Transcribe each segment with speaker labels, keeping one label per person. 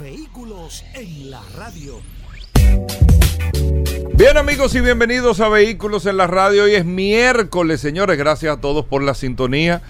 Speaker 1: Vehículos en la radio.
Speaker 2: Bien amigos y bienvenidos a Vehículos en la Radio. Hoy es miércoles, señores. Gracias a todos por la sintonía.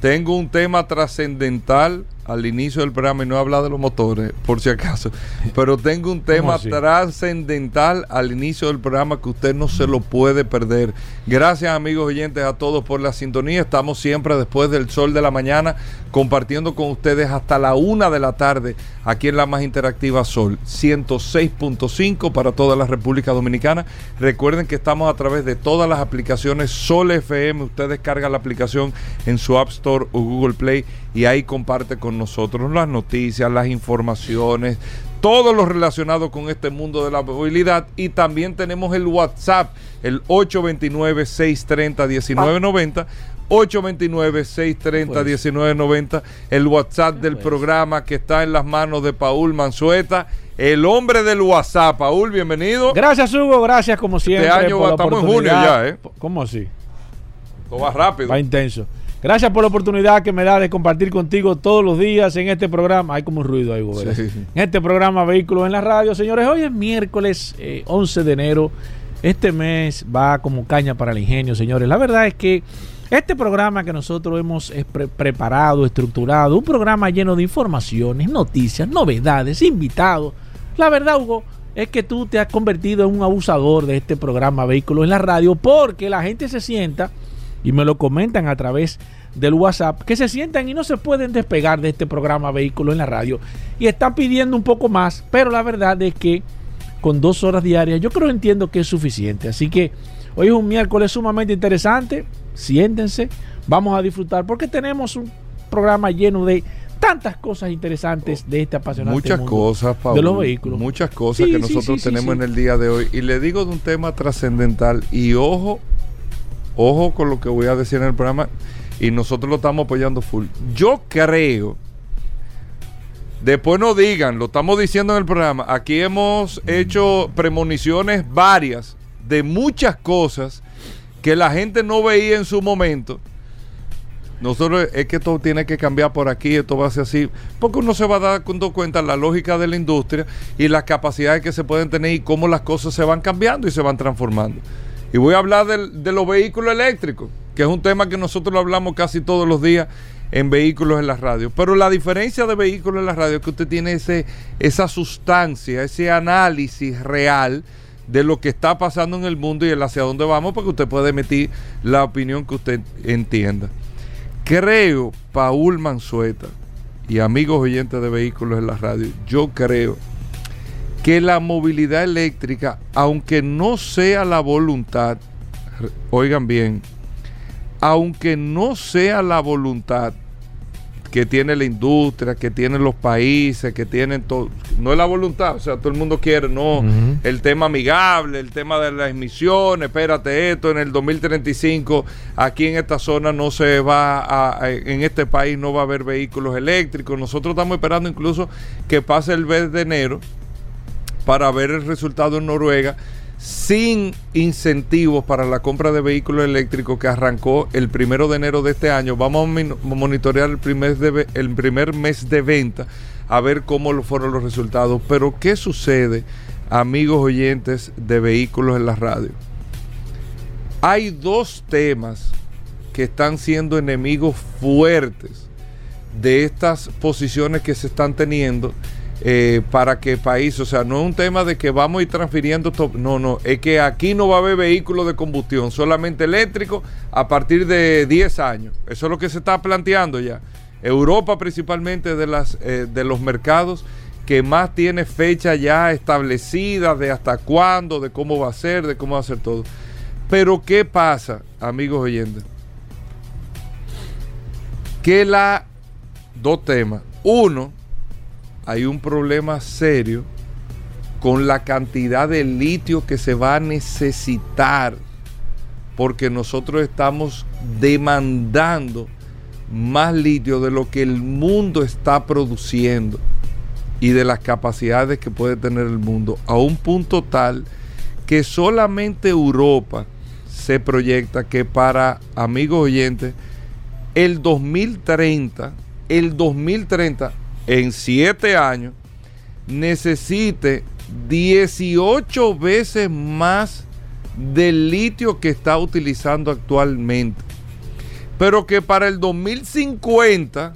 Speaker 2: Tengo un tema trascendental al inicio del programa y no he hablado de los motores, por si acaso. Pero tengo un tema trascendental al inicio del programa que usted no se lo puede perder. Gracias amigos oyentes a todos por la sintonía. Estamos siempre después del sol de la mañana compartiendo con ustedes hasta la una de la tarde aquí en la más interactiva Sol 106.5 para toda la República Dominicana. Recuerden que estamos a través de todas las aplicaciones Sol FM. Usted descarga la aplicación en su App Store o Google Play y ahí comparte con nosotros las noticias, las informaciones, todo lo relacionado con este mundo de la movilidad y también tenemos el WhatsApp, el 829-630-1990. 829-630-1990, el WhatsApp del programa que está en las manos de Paul Manzueta, el hombre del WhatsApp. Paul, bienvenido.
Speaker 3: Gracias, Hugo, gracias como siempre.
Speaker 2: Este año estamos en junio ya, ¿eh?
Speaker 3: ¿Cómo así?
Speaker 2: Todo va rápido.
Speaker 3: Va intenso. Gracias por la oportunidad que me da de compartir contigo todos los días en este programa. Hay como un ruido ahí, Hugo. En este programa Vehículos en la Radio. Señores, hoy es miércoles 11 eh, de enero. Este mes va como caña para el ingenio, señores. La verdad es que este programa que nosotros hemos preparado, estructurado, un programa lleno de informaciones, noticias, novedades, invitados. La verdad, Hugo, es que tú te has convertido en un abusador de este programa Vehículos en la Radio porque la gente se sienta y me lo comentan a través del WhatsApp que se sientan y no se pueden despegar de este programa Vehículos en la Radio. Y están pidiendo un poco más, pero la verdad es que con dos horas diarias yo creo entiendo que es suficiente. Así que hoy es un miércoles sumamente interesante siéntense, vamos a disfrutar porque tenemos un programa lleno de tantas cosas interesantes de este apasionante
Speaker 2: muchas cosas
Speaker 3: de los vehículos.
Speaker 2: Muchas cosas que nosotros tenemos en el día de hoy. Y le digo de un tema trascendental y ojo ojo con lo que voy a decir en el programa y nosotros lo estamos apoyando full yo creo después no digan lo estamos diciendo en el programa aquí hemos hecho premoniciones varias de muchas cosas que la gente no veía en su momento. Nosotros es que esto tiene que cambiar por aquí, esto va a ser así, porque uno se va dar cuenta la lógica de la industria y las capacidades que se pueden tener y cómo las cosas se van cambiando y se van transformando. Y voy a hablar de, los vehículos eléctricos, que es un tema que nosotros lo hablamos casi todos los días en vehículos en la radio. Pero la diferencia de vehículos en la radio es que usted tiene ese, esa sustancia, ese análisis real de lo que está pasando en el mundo y el hacia dónde vamos, porque usted puede emitir la opinión que usted entienda. Creo, Paul Mansueta y amigos oyentes de vehículos en la radio, yo creo que la movilidad eléctrica, aunque no sea la voluntad, oigan bien, aunque no sea la voluntad que tiene la industria, que tienen los países, que tienen todo. No es la voluntad, o sea, todo el mundo quiere, no. El tema amigable, el tema de las emisiones, espérate esto, en el 2035 aquí en esta zona no se va a, en este país no va a haber vehículos eléctricos. Nosotros estamos esperando incluso que pase el mes de enero para ver el resultado en Noruega sin incentivos para la compra de vehículos eléctricos que arrancó el primero de enero de este año. Vamos a monitorear el primer, el primer mes de venta a ver cómo fueron los resultados. Pero ¿qué sucede, amigos oyentes de vehículos en la radio? Hay dos temas que están siendo enemigos fuertes de estas posiciones que se están teniendo eh, para que país, o sea, no es un tema de que vamos a ir transfiriendo, no, no, es que aquí no va a haber vehículos de combustión, solamente eléctricos a partir de 10 años. Eso es lo que se está planteando ya. Europa principalmente de, las, eh, de los mercados que más tiene fecha ya establecida de hasta cuándo, de cómo va a ser, de cómo va a ser todo. Pero ¿qué pasa, amigos oyentes? Que la... Dos temas. Uno, hay un problema serio con la cantidad de litio que se va a necesitar, porque nosotros estamos demandando más litio de lo que el mundo está produciendo y de las capacidades que puede tener el mundo, a un punto tal que solamente Europa se proyecta que para, amigos oyentes, el 2030, el 2030, en siete años, necesite 18 veces más del litio que está utilizando actualmente. Pero que para el 2050,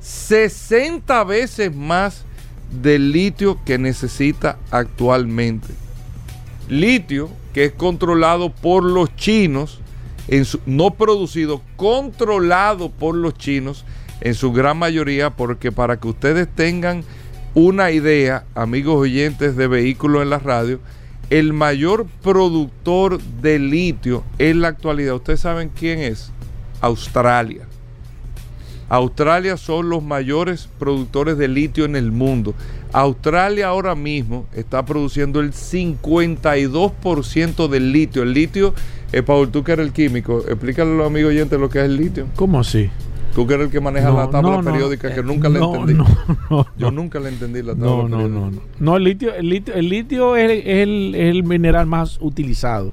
Speaker 2: 60 veces más del litio que necesita actualmente. Litio que es controlado por los chinos, no producido, controlado por los chinos en su gran mayoría, porque para que ustedes tengan una idea, amigos oyentes de vehículos en la radio, el mayor productor de litio en la actualidad, ¿ustedes saben quién es? Australia. Australia son los mayores productores de litio en el mundo. Australia ahora mismo está produciendo el 52% del litio. El litio, eh, Paul, tú que eres el químico, explícale a los amigos oyentes lo que es el litio.
Speaker 3: ¿Cómo así?
Speaker 2: Tú que eres el que maneja la tabla periódica, que nunca la entendí. Yo nunca la entendí la tabla
Speaker 3: no, periódica. No, no, no. No, el litio, el litio, el litio es, el, es, el, mineral más utilizado.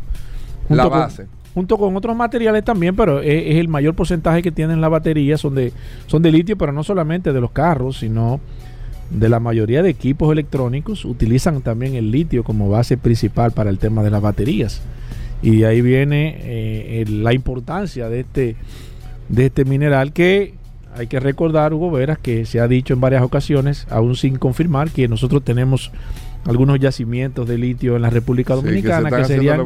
Speaker 2: La base
Speaker 3: junto con otros materiales también, pero es, el mayor porcentaje que tienen las baterías, son de, son de litio, pero no solamente de los carros, sino de la mayoría de equipos electrónicos, utilizan también el litio como base principal para el tema de las baterías. Y ahí viene eh, la importancia de este, de este mineral que hay que recordar, Hugo Veras, que se ha dicho en varias ocasiones, aún sin confirmar, que nosotros tenemos algunos yacimientos de litio en la República Dominicana, que, sería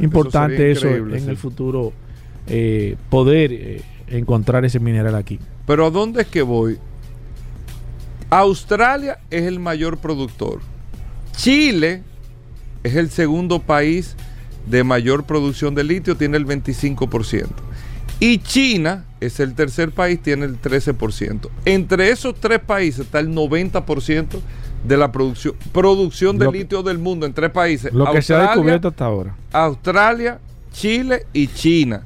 Speaker 3: importante eso, en el futuro eh, poder eh, encontrar ese mineral aquí.
Speaker 2: Pero ¿a dónde es que voy? Australia es el mayor productor. Chile es el segundo país de mayor producción de litio, tiene el 25%. Y China es el tercer país, tiene el 13%. Entre esos tres países está el 90% de la producción, producción de litio del mundo en tres países.
Speaker 3: Lo que se ha descubierto hasta ahora.
Speaker 2: Australia, Chile y China.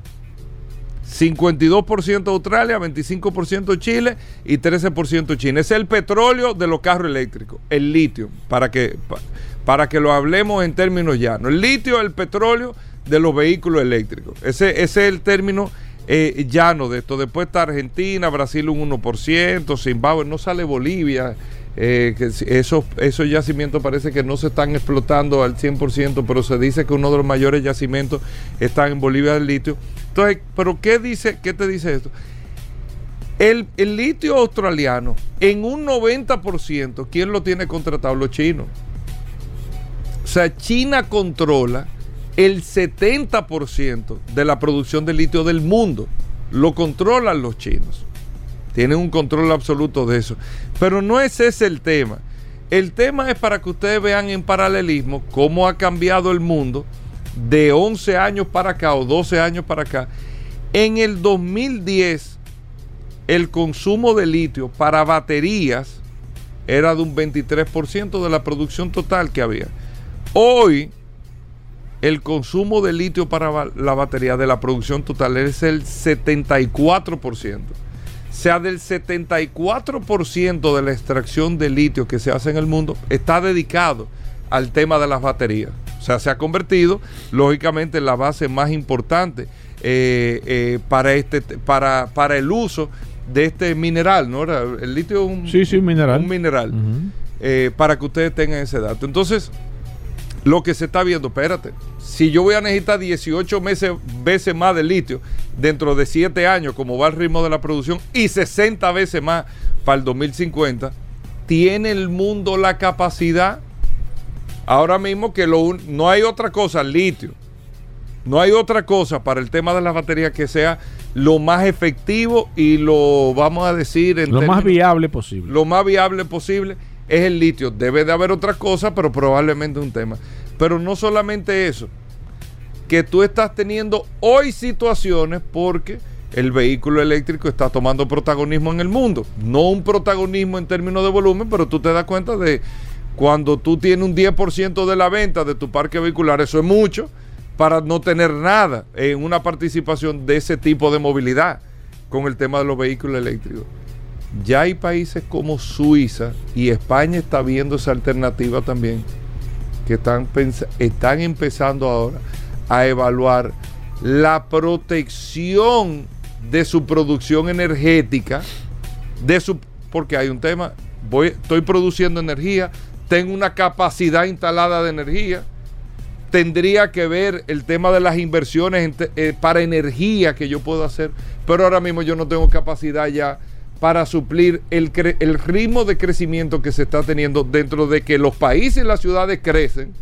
Speaker 2: 52% Australia, 25% Chile y 13% China. es el petróleo de los carros eléctricos, el litio, para que, para que lo hablemos en términos llanos. El litio es el petróleo de los vehículos eléctricos. Ese, ese es el término eh, llano de esto. Después está Argentina, Brasil un 1%, Zimbabue, no sale Bolivia. Eh, esos, esos yacimientos parece que no se están explotando al 100%, pero se dice que uno de los mayores yacimientos está en Bolivia del litio. Entonces, ¿pero qué, dice, qué te dice esto? El, el litio australiano, en un 90%, ¿quién lo tiene contratado? Los chinos. O sea, China controla el 70% de la producción de litio del mundo. Lo controlan los chinos. Tienen un control absoluto de eso. Pero no es ese el tema. El tema es para que ustedes vean en paralelismo cómo ha cambiado el mundo de 11 años para acá o 12 años para acá. En el 2010, el consumo de litio para baterías era de un 23% de la producción total que había. Hoy, el consumo de litio para la batería de la producción total es el 74% sea del 74% de la extracción de litio que se hace en el mundo está dedicado al tema de las baterías. O sea, se ha convertido, lógicamente, en la base más importante eh, eh, para, este, para, para el uso de este mineral, ¿no? El litio es un,
Speaker 3: sí, sí, mineral.
Speaker 2: Un mineral. Eh, para que ustedes tengan ese dato. Entonces, lo que se está viendo, espérate, si yo voy a necesitar 18 meses, veces más de litio dentro de 7 años, como va el ritmo de la producción, y 60 veces más para el 2050, ¿tiene el mundo la capacidad? Ahora mismo que lo no hay otra cosa, litio. No hay otra cosa para el tema de las baterías que sea lo más efectivo y lo, vamos a decir,
Speaker 3: en lo más viable posible.
Speaker 2: Lo más viable posible es el litio. Debe de haber otra cosa, pero probablemente un tema. Pero no solamente eso, que tú estás teniendo hoy situaciones porque el vehículo eléctrico está tomando protagonismo en el mundo. No un protagonismo en términos de volumen, pero tú te das cuenta de cuando tú tienes un 10% de la venta de tu parque vehicular, eso es mucho para no tener nada en una participación de ese tipo de movilidad con el tema de los vehículos eléctricos. Ya hay países como Suiza y España está viendo esa alternativa también, que están, están empezando ahora a evaluar la protección de su producción energética, de su, porque hay un tema, voy, estoy produciendo energía, tengo una capacidad instalada de energía, tendría que ver el tema de las inversiones eh, para energía que yo puedo hacer, pero ahora mismo yo no tengo capacidad ya para suplir el, el ritmo de crecimiento que se está teniendo dentro de que los países y las ciudades crecen,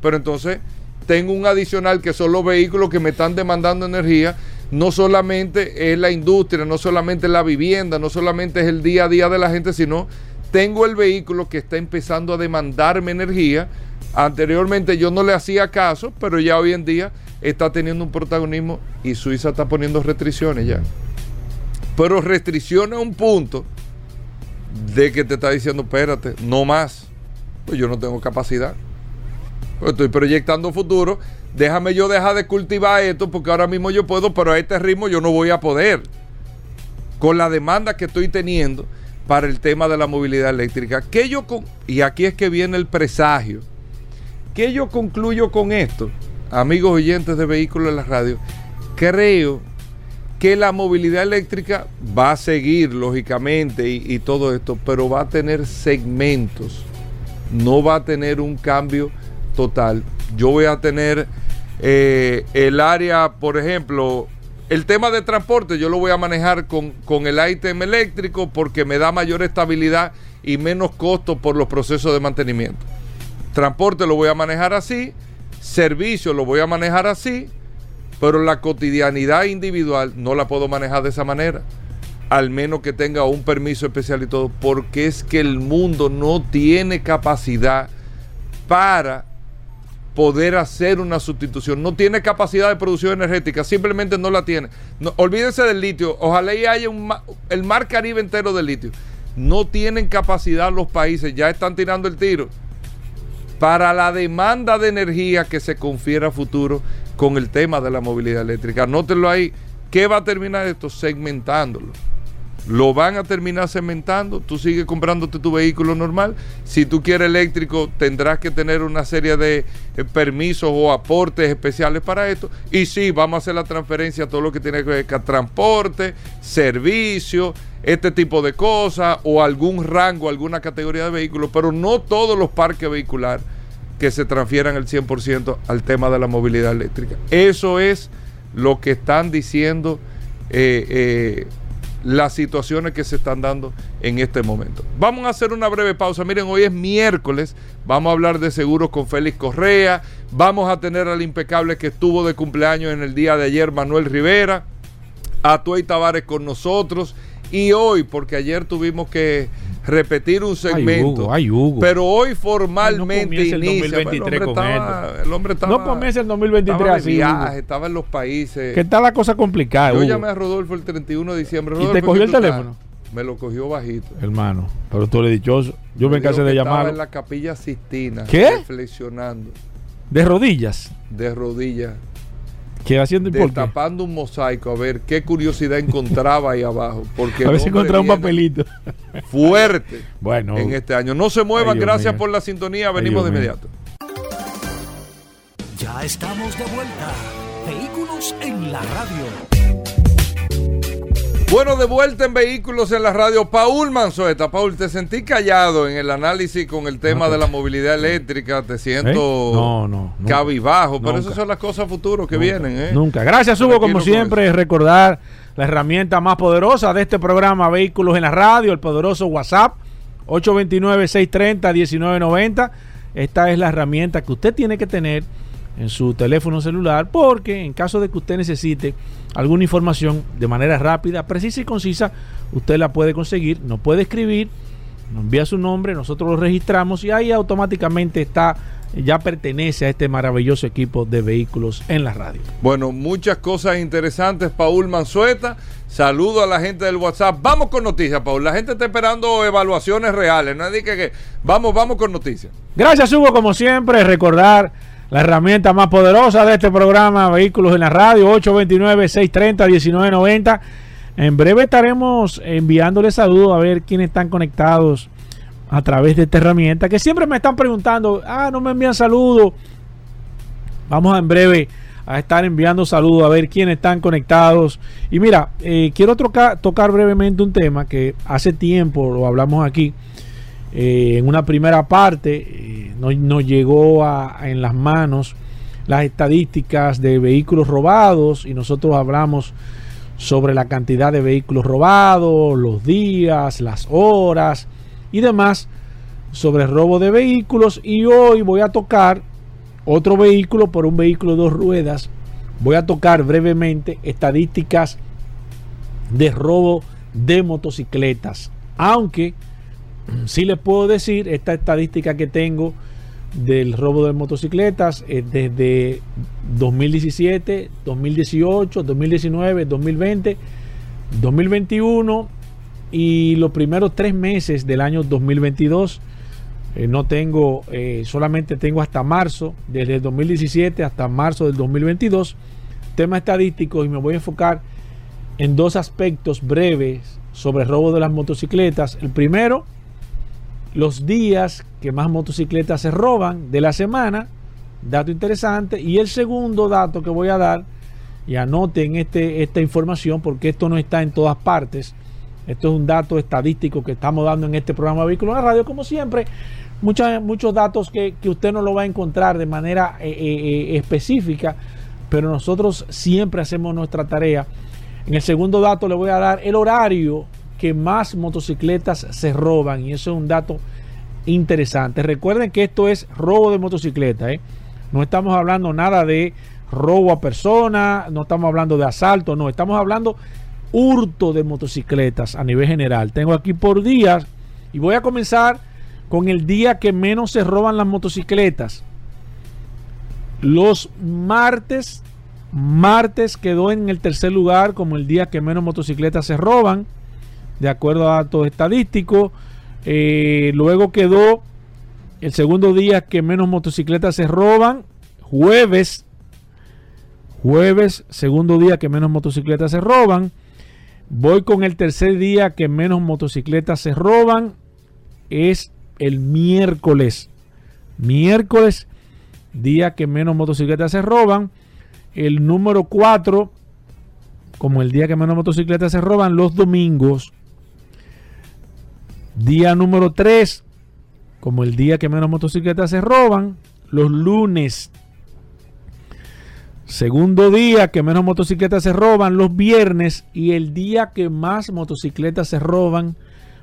Speaker 2: pero entonces tengo un adicional que son los vehículos que me están demandando energía no solamente es la industria, no solamente es la vivienda, no solamente es el día a día de la gente, sino tengo el vehículo que está empezando a demandarme energía. Anteriormente yo no le hacía caso, pero ya hoy en día está teniendo un protagonismo y Suiza está poniendo restricciones ya. Pero restricciones a un punto de que te está diciendo, espérate, no más. Pues yo no tengo capacidad. Pues estoy proyectando futuro déjame yo dejar de cultivar esto porque ahora mismo yo puedo, pero a este ritmo yo no voy a poder. Con la demanda que estoy teniendo para el tema de la movilidad eléctrica. ¿Qué yo con, y aquí es que viene el presagio. ¿Qué yo concluyo con esto? Amigos oyentes de vehículos en la radio, creo que la movilidad eléctrica va a seguir, lógicamente, y, todo esto, pero va a tener segmentos. No va a tener un cambio total. Yo voy a tener eh, el área, por ejemplo, el tema de transporte yo lo voy a manejar con, con el ítem eléctrico porque me da mayor estabilidad y menos costo por los procesos de mantenimiento. Transporte lo voy a manejar así, servicio lo voy a manejar así, pero la cotidianidad individual no la puedo manejar de esa manera, al menos que tenga un permiso especial y todo, porque es que el mundo no tiene capacidad para poder hacer una sustitución. No tiene capacidad de producción energética, simplemente no la tiene. Olvídense del litio, ojalá y haya un, el mar Caribe entero de litio. No tienen capacidad los países, ya están tirando el tiro para la demanda de energía que se confiere a futuro con el tema de la movilidad eléctrica. Anótenlo ahí. ¿Qué va a terminar esto? Segmentándolo lo van a terminar cementando, tú sigues comprándote tu vehículo normal, si tú quieres eléctrico tendrás que tener una serie de eh, permisos o aportes especiales para esto, y sí, vamos a hacer la transferencia a todo lo que tiene que ver con transporte, servicio, este tipo de cosas, o algún rango, alguna categoría de vehículos, pero no todos los parques vehiculares que se transfieran el 100% al tema de la movilidad eléctrica. Eso es lo que están diciendo. Eh, eh, las situaciones que se están dando en este momento. Vamos a hacer una breve pausa. Miren, hoy es miércoles. Vamos a hablar de seguros con Félix Correa. Vamos a tener al impecable que estuvo de cumpleaños en el día de ayer, Manuel Rivera. A Tuey Tavares con nosotros. Y hoy, porque ayer tuvimos que repetir un segmento. Pero hoy formalmente
Speaker 3: no inicia. El 2023 el, hombre estaba, el hombre estaba. No comienza el 2023
Speaker 2: estaba
Speaker 3: así.
Speaker 2: Viaje, estaba en los países.
Speaker 3: ¿Qué está la cosa complicada?
Speaker 2: Yo llamé a Rodolfo el 31 de diciembre. Rodolfo,
Speaker 3: ¿Y te cogió el teléfono?
Speaker 2: Me lo cogió bajito.
Speaker 3: Hermano, pero tú le dichoso. Yo me, me cansé de llamar.
Speaker 2: Estaba en la capilla Sistina.
Speaker 3: ¿Qué?
Speaker 2: Reflexionando.
Speaker 3: ¿De rodillas?
Speaker 2: De rodillas.
Speaker 3: ¿Qué haciendo y
Speaker 2: tapando un mosaico a ver qué curiosidad encontraba ahí abajo. Porque
Speaker 3: a ver si encontraba un papelito.
Speaker 2: Fuerte.
Speaker 3: bueno.
Speaker 2: En este año. No se muevan, gracias por la sintonía. Venimos de inmediato.
Speaker 1: Ya estamos de vuelta. Vehículos en la radio.
Speaker 2: Bueno, de vuelta en Vehículos en la Radio, Paul Manzueta. Paul, te sentí callado en el análisis con el tema de la movilidad eléctrica. Te siento
Speaker 3: ¿Eh? no, no,
Speaker 2: cabibajo, pero esas son las cosas futuras que vienen. ¿eh?
Speaker 3: Nunca. Gracias, Hugo, como siempre, recordar la herramienta más poderosa de este programa Vehículos en la Radio, el poderoso WhatsApp, 829-630-1990. Esta es la herramienta que usted tiene que tener en su teléfono celular porque en caso de que usted necesite alguna información de manera rápida, precisa y concisa, usted la puede conseguir, nos puede escribir, nos envía su nombre, nosotros lo registramos y ahí automáticamente está ya pertenece a este maravilloso equipo de vehículos en la radio.
Speaker 2: Bueno, muchas cosas interesantes, Paul Manzueta. Saludo a la gente del WhatsApp. Vamos con noticias, Paul. La gente está esperando evaluaciones reales. No que, que vamos, vamos con noticias.
Speaker 3: Gracias, Hugo, como siempre. Recordar la herramienta más poderosa de este programa, Vehículos en la Radio, 829-630-1990. En breve estaremos enviándole saludos a ver quiénes están conectados a través de esta herramienta, que siempre me están preguntando, ah, no me envían saludos. Vamos a en breve a estar enviando saludos a ver quiénes están conectados. Y mira, eh, quiero tocar brevemente un tema que hace tiempo lo hablamos aquí. Eh, en una primera parte eh, nos, llegó a, en las manos las estadísticas de vehículos robados y nosotros hablamos sobre la cantidad de vehículos robados, los días, las horas y demás sobre robo de vehículos y hoy voy a tocar otro vehículo por un vehículo de dos ruedas. Voy a tocar brevemente estadísticas de robo de motocicletas. Aunque sí les puedo decir esta estadística que tengo del robo de motocicletas es desde 2017, 2018, 2019, 2020, 2021 y los primeros tres meses del año 2022 eh, no tengo, eh, solamente tengo hasta marzo, desde el 2017 hasta marzo del 2022, tema estadístico y me voy a enfocar en dos aspectos breves sobre el robo de las motocicletas. El primero, los días que más motocicletas se roban de la semana, dato interesante. Y el segundo dato que voy a dar, y anoten este, esta información porque esto no está en todas partes. Esto es un dato estadístico que estamos dando en este programa Vehículo en la Radio, como siempre muchos datos que, usted no lo va a encontrar de manera eh, eh, eh, específica, pero nosotros siempre hacemos nuestra tarea. En el segundo dato le voy a dar el horario que más motocicletas se roban y eso es un dato interesante. Recuerden que esto es robo de motocicleta, no estamos hablando nada de robo a persona, no estamos hablando de asalto, no, estamos hablando hurto de motocicletas a nivel general. Tengo aquí por días y voy a comenzar con el día que menos se roban las motocicletas. Los martes, martes quedó en el tercer lugar como el día que menos motocicletas se roban, de acuerdo a datos estadísticos. Eh, luego quedó el segundo día que menos motocicletas se roban, jueves, jueves, segundo día que menos motocicletas se roban. Voy con el tercer día que menos motocicletas se roban, es el miércoles. Miércoles, día que menos motocicletas se roban. El número 4, como el día que menos motocicletas se roban, los domingos. Día número 3, como el día que menos motocicletas se roban, los lunes. Segundo día que menos motocicletas se roban, los viernes. Y el día que más motocicletas se roban,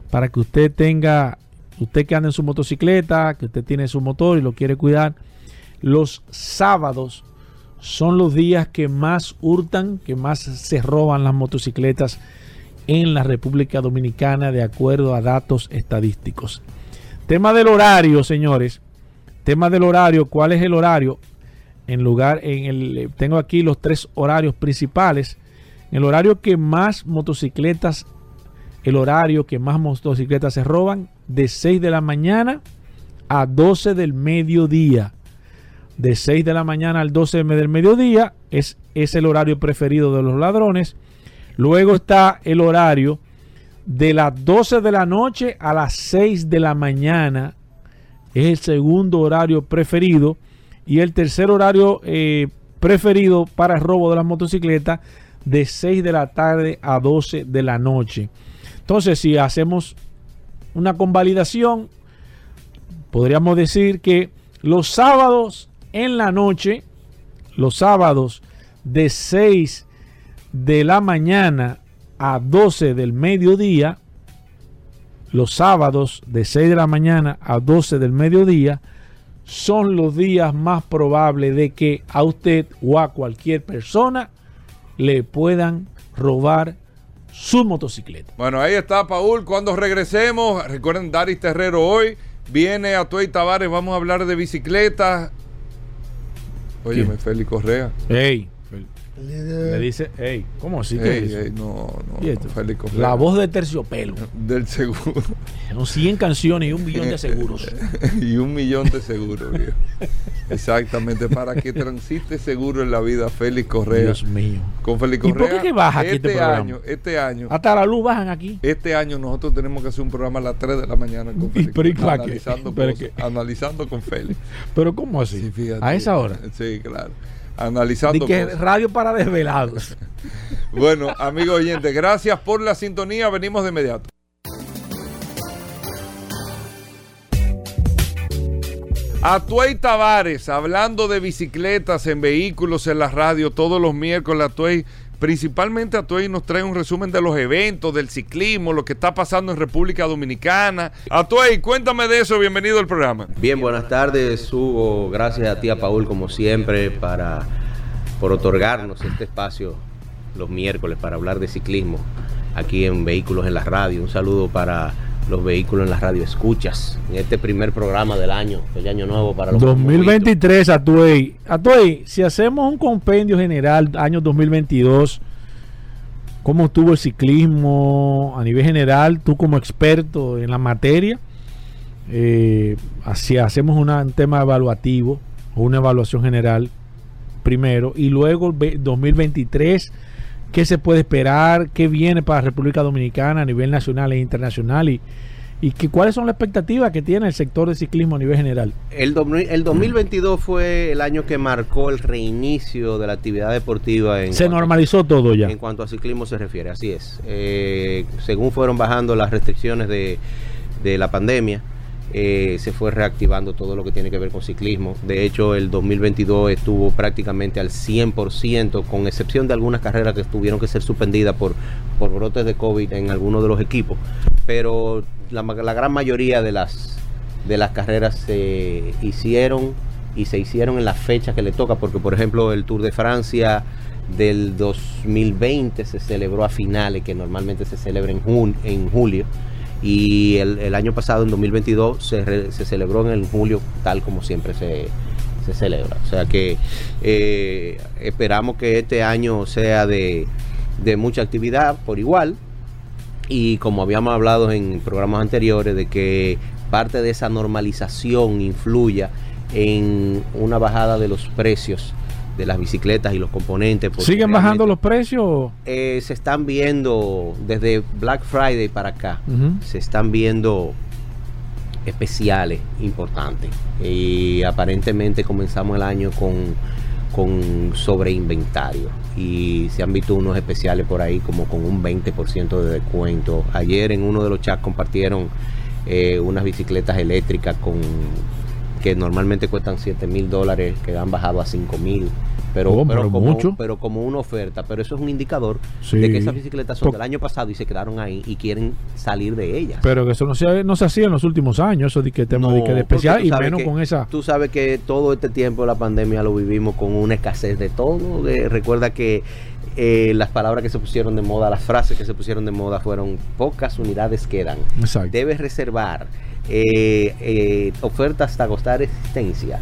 Speaker 3: para que usted tenga usted que anda en su motocicleta, que usted tiene su motor y lo quiere cuidar, los sábados son los días que más hurtan, que más se roban las motocicletas en la República Dominicana de acuerdo a datos estadísticos. Tema del horario, señores. Tema del horario, ¿cuál es el horario? En lugar en el tengo aquí los tres horarios principales. El horario que más motocicletas el horario que más motocicletas se roban de 6 de la mañana a 12 del mediodía. De 6 de la mañana al 12 del mediodía es, es el horario preferido de los ladrones. Luego está el horario de las 12 de la noche a las 6 de la mañana. Es el segundo horario preferido. Y el tercer horario eh, preferido para el robo de las motocicletas de 6 de la tarde a 12 de la noche. Entonces, si hacemos una convalidación, podríamos decir que los sábados en la noche, los sábados de 6 de la mañana a 12 del mediodía, los sábados de 6 de la mañana a 12 del mediodía, son los días más probables de que a usted o a cualquier persona le puedan robar su motocicleta.
Speaker 2: Bueno, ahí está Paul. Cuando regresemos, recuerden Daris Terrero hoy Viene a Tuey Tavares, vamos a hablar de bicicletas. Óyeme. Félix Correa.
Speaker 3: Ey. Le dice, ey, ¿cómo así? ¿Qué
Speaker 2: Ey,
Speaker 3: es eso?
Speaker 2: ey, no, no,
Speaker 3: ¿Y esto?
Speaker 2: Félix Correa.
Speaker 3: La voz de terciopelo.
Speaker 2: del seguro.
Speaker 3: Son 100 canciones y un billón de seguros.
Speaker 2: y un millón de seguros, viejo. Exactamente, para que transite seguro en la vida Félix Correa.
Speaker 3: Dios mío.
Speaker 2: Con Félix
Speaker 3: ¿Y por
Speaker 2: Correa.
Speaker 3: qué que baja aquí
Speaker 2: este
Speaker 3: este programa?
Speaker 2: año, este año,
Speaker 3: Hasta la luz bajan aquí.
Speaker 2: este año nosotros tenemos que hacer un programa a las 3 de la mañana con
Speaker 3: ¿Y
Speaker 2: Félix.
Speaker 3: qué?
Speaker 2: analizando,
Speaker 3: ¿Pero
Speaker 2: cosas, analizando con Félix.
Speaker 3: Pero ¿cómo así?
Speaker 2: Sí, fíjate.
Speaker 3: a esa hora.
Speaker 2: Sí, claro. Analizando
Speaker 3: Di que
Speaker 2: cosas.
Speaker 3: radio para desvelados.
Speaker 2: Bueno, amigo oyente, gracias por la sintonía. Venimos de inmediato. Atuey Tavares, hablando de bicicletas en vehículos en la radio todos los miércoles. Atuey, principalmente Atuey nos trae un resumen de los eventos, del ciclismo, lo que está pasando en República Dominicana. Atuey, cuéntame de eso. Bienvenido al programa.
Speaker 4: Bien, buenas tardes, Hugo. Gracias a ti, a Paul, como siempre, para, por otorgarnos este espacio los miércoles para hablar de ciclismo aquí en Vehículos en la Radio. Un saludo para los vehículos en la radio escuchas en este primer programa del año, el año nuevo para los
Speaker 3: 2023, Atuey. Atuey, si hacemos un compendio general, año 2022, ¿cómo estuvo el ciclismo a nivel general? Tú como experto en la materia, eh, si hacemos un tema evaluativo o una evaluación general primero y luego ve- 2023, ¿qué se puede esperar? ¿Qué viene para República Dominicana a nivel nacional e internacional? Y, y que, cuáles son las expectativas que tiene el sector de ciclismo a nivel general.
Speaker 4: El, do- el 2022 fue el año que marcó el reinicio de la actividad deportiva en
Speaker 3: Se
Speaker 4: cuanto-
Speaker 3: normalizó todo ya.
Speaker 4: En cuanto a ciclismo se refiere, así es. Eh, según fueron bajando las restricciones de, de la pandemia, eh, se fue reactivando todo lo que tiene que ver con ciclismo. De hecho, el 2022 estuvo prácticamente al 100%, con excepción de algunas carreras que tuvieron que ser suspendidas por, por brotes de COVID en algunos de los equipos. Pero la, la gran mayoría de las, de las carreras se hicieron y se hicieron en la fecha que le toca, porque por ejemplo el Tour de Francia del 2020 se celebró a finales, que normalmente se celebra en, jun- en julio, y el, año pasado, en 2022, se, re- se celebró en el julio, tal como siempre se, se celebra. O sea que eh, esperamos que este año sea de, de mucha actividad por igual, y como habíamos hablado en programas anteriores, de que parte de esa normalización influya en una bajada de los precios de las bicicletas y los componentes.
Speaker 3: ¿Siguen bajando los precios?
Speaker 4: eh, se están viendo desde Black Friday para acá, se están viendo especiales importantes. Y aparentemente comenzamos el año con, con sobreinventario. Y se han visto unos especiales por ahí como con un 20% de descuento. Ayer en uno de los chats compartieron eh, unas bicicletas eléctricas con que normalmente cuestan 7 mil dólares, que han bajado a 5 mil. Pero,
Speaker 3: Oh,
Speaker 4: pero,
Speaker 3: pero
Speaker 4: como,
Speaker 3: mucho.
Speaker 4: pero como una oferta. Pero eso es un indicador
Speaker 3: Sí.
Speaker 4: de que esas bicicletas son del año pasado y se quedaron ahí y quieren salir de ellas.
Speaker 3: Pero que eso no se, no se hacía en los últimos años, eso de que tema
Speaker 4: No,
Speaker 3: de que de
Speaker 4: porque
Speaker 3: especial y menos
Speaker 4: que-
Speaker 3: con esa.
Speaker 4: Tú sabes que todo este tiempo de la pandemia lo vivimos con una escasez de todo. recuerda que eh, las palabras que se pusieron de moda, las frases que se pusieron de moda fueron pocas unidades quedan.
Speaker 3: Exacto.
Speaker 4: Debes reservar eh, eh, ofertas hasta costar existencia.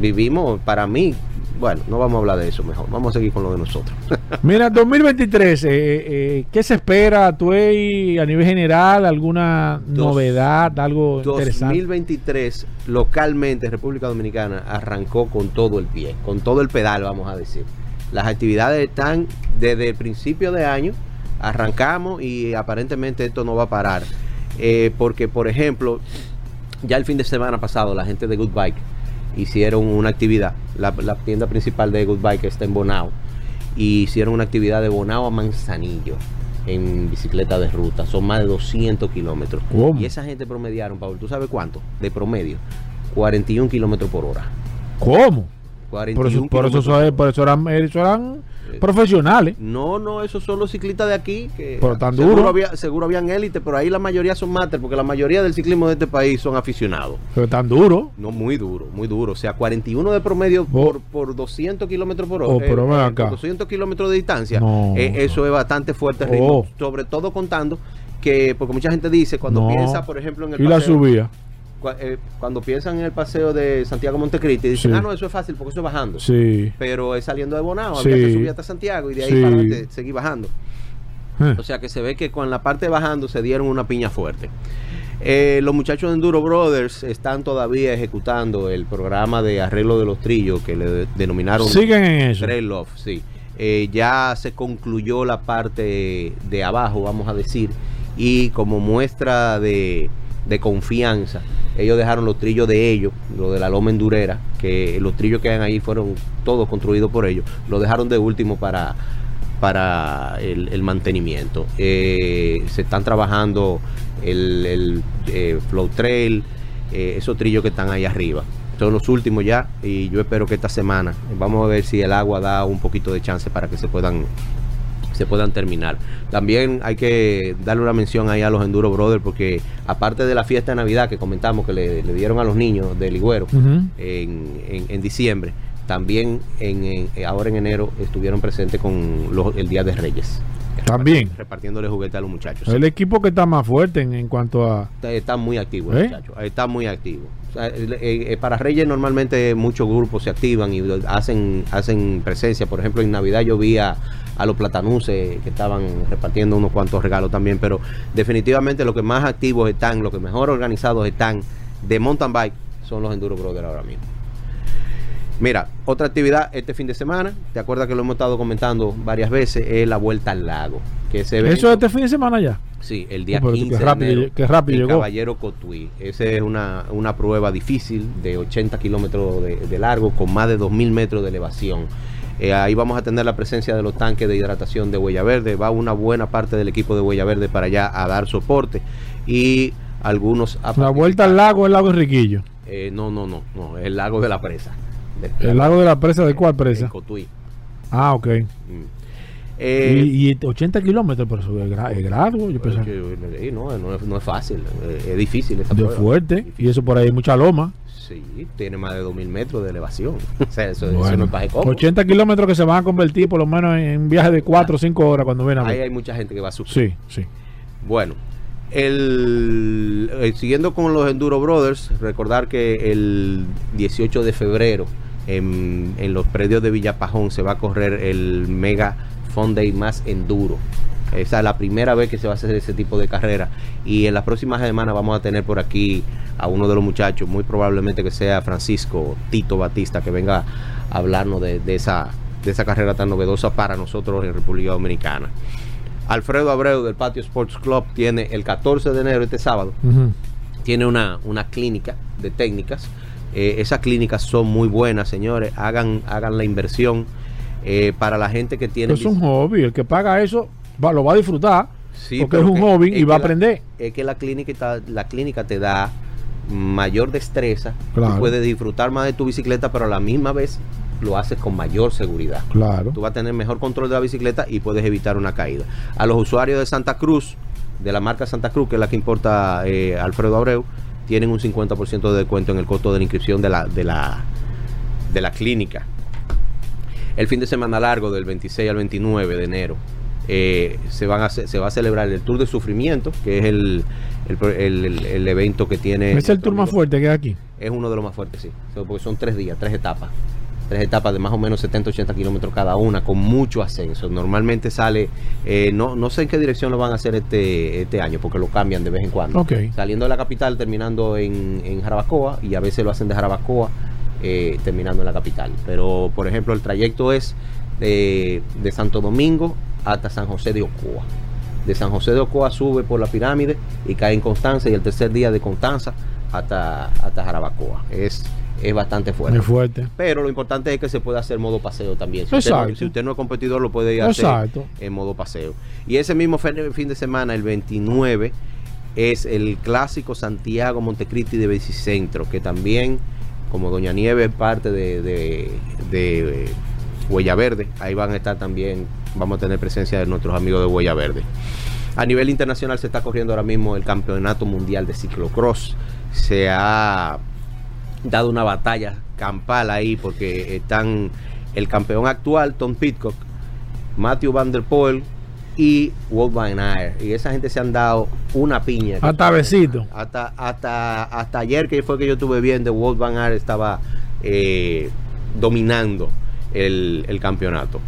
Speaker 4: Vivimos, para mí, bueno, no vamos a hablar de eso mejor. Vamos a seguir con lo de nosotros.
Speaker 3: Mira, 2023, eh, eh, ¿qué se espera, Tuey, a nivel general? ¿Alguna
Speaker 4: Dos-
Speaker 3: novedad, algo interesante?
Speaker 4: 2023 localmente República Dominicana arrancó con todo el pie, con todo el pedal, vamos a decir. Las actividades están desde el principio de año, arrancamos y aparentemente esto no va a parar. Eh, porque, por ejemplo, ya el fin de semana pasado la gente de Good Bike hicieron una actividad, la, la tienda principal de Good Bike está en Bonao, y hicieron una actividad de Bonao a Manzanillo en bicicleta de ruta. Son más de 200 kilómetros. Y esa gente promediaron, Pablo, ¿tú sabes cuánto? De promedio. 41 kilómetros por hora.
Speaker 3: ¿Cómo?
Speaker 4: 41
Speaker 3: Por eso, por eso,
Speaker 4: por
Speaker 3: eso eran, eso eran profesionales.
Speaker 4: No, no, esos son los ciclistas de aquí. Que
Speaker 3: Pero tan
Speaker 4: seguro,
Speaker 3: duro.
Speaker 4: había, seguro habían élite, pero ahí la mayoría son máster, porque la mayoría del ciclismo de este país son aficionados.
Speaker 3: Pero tan duro.
Speaker 4: No, muy duro, muy duro. O sea, 41 de promedio por, por 200 kilómetros por hora.
Speaker 3: Oh, pero ven
Speaker 4: eh,
Speaker 3: acá.
Speaker 4: por 200 kilómetros de distancia.
Speaker 3: No.
Speaker 4: Eh, eso es bastante fuerte ritmo.
Speaker 3: Oh.
Speaker 4: Sobre todo contando que, porque mucha gente dice, cuando
Speaker 3: No.
Speaker 4: piensa, por ejemplo, en el
Speaker 3: Y la subía.
Speaker 4: Eh, cuando piensan en el paseo de Santiago Montecristi, dicen,
Speaker 3: Sí.
Speaker 4: ah, no, eso es fácil porque eso es bajando.
Speaker 3: Sí.
Speaker 4: Pero es saliendo de Bonao,
Speaker 3: Sí.
Speaker 4: había que subir hasta Santiago y de ahí para adelante seguir bajando.
Speaker 3: Eh.
Speaker 4: O sea que se ve que con la parte bajando se dieron una piña fuerte. Eh, los muchachos de Enduro Brothers están todavía ejecutando el programa de arreglo de los trillos que le denominaron
Speaker 3: Siguen en eso.
Speaker 4: Trail Off, sí. Eh, ya se concluyó la parte de abajo, vamos a decir, y como muestra de, de confianza, ellos dejaron los trillos de ellos, lo de la loma endurera, que los trillos que hay ahí fueron todos construidos por ellos, lo dejaron de último para, para el, mantenimiento. Eh, se están trabajando el, el, eh, flow trail, eh, esos trillos que están ahí arriba. Son los últimos ya y yo espero que esta semana vamos a ver si el agua da un poquito de chance para que se puedan se puedan terminar. También hay que darle una mención ahí a los Enduro Brothers porque aparte de la fiesta de Navidad que comentamos que le, le dieron a los niños del Ligüero en, en- en diciembre, también en, en- ahora en enero estuvieron presentes con los- el Día de Reyes.
Speaker 3: También.
Speaker 4: Repartiéndole juguetes a los muchachos.
Speaker 3: El equipo que está más fuerte en, en cuanto a.
Speaker 4: Está, está muy activo,
Speaker 3: ¿Eh?
Speaker 4: Está muy activo. Eh, eh, para Reyes normalmente muchos grupos se activan y hacen hacen presencia. Por ejemplo, en Navidad yo vi a, a los platanuses que estaban repartiendo unos cuantos regalos también. Pero definitivamente los que más activos están, los que mejor organizados están de mountain bike son los Enduro Brothers ahora mismo. Mira, otra actividad este fin de semana, te acuerdas que lo hemos estado comentando varias veces, es la vuelta al lago. Que ese evento-
Speaker 3: Eso es este fin de semana ya.
Speaker 4: Sí, el día
Speaker 3: Oh, pero qué
Speaker 4: 15 de
Speaker 3: rápido
Speaker 4: enero,
Speaker 3: lle- qué rápido llegó.
Speaker 4: Caballero Cotuí. Esa es una, una prueba difícil de 80 kilómetros de, de largo con más de 2.000 metros de elevación. Eh, ahí vamos a tener la presencia de los tanques de hidratación de Huella Verde. Va una buena parte del equipo de Huella Verde para allá a dar soporte. Y algunos...
Speaker 3: La vuelta al lago, el lago Enriquillo.
Speaker 4: Eh, no, no, no, no. El lago de la presa. De-
Speaker 3: El lago de la presa, ¿de cuál presa?
Speaker 4: Cotuí.
Speaker 3: Ah, ok.
Speaker 4: Mm. Eh,
Speaker 3: y, y 80 kilómetros, pero eso es, gra- es largo. Yo pensaba.
Speaker 4: que- eh, no, no es, no es fácil. eh, es difícil. esta
Speaker 3: De
Speaker 4: prueba.
Speaker 3: fuerte.
Speaker 4: Difícil.
Speaker 3: Y eso por ahí hay mucha loma.
Speaker 4: Sí, tiene más de 2.000 metros de elevación. o sea, eso, eso
Speaker 3: Bueno,
Speaker 4: no es paje cómodo.
Speaker 3: 80 kilómetros que se van a convertir por lo menos en un viaje de 4 o 5 horas cuando ven a
Speaker 4: Ahí hay mucha gente que va a sufrir.
Speaker 3: Sí, sí.
Speaker 4: Bueno, el, eh, siguiendo con los Enduro Brothers, recordar que el 18 de febrero en, en los predios de Villapajón se va a correr el Mega Fun Day más enduro. Esa es la primera vez que se va a hacer ese tipo de carrera. Y en las próximas semanas vamos a tener por aquí a uno de los muchachos, muy probablemente que sea Francisco Tito Batista, que venga a hablarnos de, de esa, de esa carrera tan novedosa para nosotros en República Dominicana. Alfredo Abreu del Patio Sports Club tiene el 14 de enero, este sábado, tiene una, una clínica de técnicas. Eh, esas clínicas son muy buenas, señores. Hagan, hagan la inversión eh, para la gente que tiene.
Speaker 3: Es un hobby. El que paga eso va- lo va a disfrutar.
Speaker 4: Sí,
Speaker 3: porque es un
Speaker 4: que-
Speaker 3: hobby y va a
Speaker 4: la-
Speaker 3: aprender.
Speaker 4: es que la clínica, ta- la clínica te da mayor destreza.
Speaker 3: Claro.
Speaker 4: Tú puedes disfrutar más de tu bicicleta, pero a la misma vez lo haces con mayor seguridad.
Speaker 3: Claro.
Speaker 4: Tú vas a tener mejor control de la bicicleta y puedes evitar una caída. A los usuarios de Santa Cruz, de la marca Santa Cruz, que es la que importa eh, Alfredo Abreu, tienen un 50% de descuento en el costo de la inscripción de la, de la, de la clínica. El fin de semana largo del 26 al 29 de enero eh, se, van a se va a celebrar el Tour de Sufrimiento, que es el, el el- evento que tiene...
Speaker 3: Es el tour más fuerte que hay aquí.
Speaker 4: Es uno de los más fuertes, sí. Porque son tres días, tres etapas. Tres etapas de más o menos 70, 80 kilómetros cada una, con mucho ascenso. Normalmente sale, eh, no, no sé en qué dirección lo van a hacer este, este año, porque lo cambian de vez en cuando. Saliendo de la capital, terminando en, en Jarabacoa, y a veces lo hacen de Jarabacoa, eh, terminando en la capital. Pero, por ejemplo, el trayecto es de, de Santo Domingo hasta San José de Ocoa. De San José de Ocoa sube por la pirámide y cae en Constanza, y el tercer día de Constanza hasta, hasta Jarabacoa. Es, es bastante fuerte.
Speaker 3: Muy fuerte.
Speaker 4: Pero lo importante es que se puede hacer modo paseo también. Si usted, no,
Speaker 3: Exacto.
Speaker 4: si usted no es competidor, lo puede ir a hacer
Speaker 3: Exacto.
Speaker 4: en modo paseo. Y ese mismo fin de semana, el 29, es el clásico Santiago Montecristi de Bicicentro, que también, como Doña Nieve es parte de, de, de, eh, Huella Verde, ahí van a estar también, vamos a tener presencia de nuestros amigos de Huella Verde. A nivel internacional se está corriendo ahora mismo el Campeonato Mundial de Ciclocross. Se ha dado una batalla campal ahí porque están el campeón actual, Tom Pitcock, Matthew Van Der Poel, y World Van Air. Y esa gente se han dado una piña.
Speaker 3: Hasta besito.
Speaker 4: Hasta, hasta, hasta ayer que fue que yo estuve viendo, World Van Air estaba eh, dominando el, el campeonato.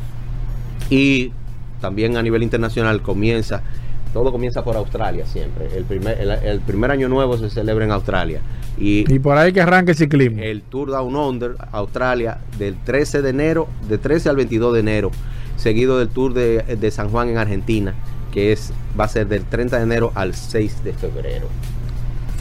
Speaker 4: Y también a nivel internacional comienza, todo comienza por Australia siempre. El primer, el, el primer año nuevo se celebra en Australia. Y
Speaker 3: Y por ahí que arranque el ciclismo.
Speaker 4: el Tour Down Under, Australia, del 13 de enero, de 13 al 22 de enero, seguido del Tour de, de San Juan en Argentina, que es va a ser del 30 de enero al 6 de febrero.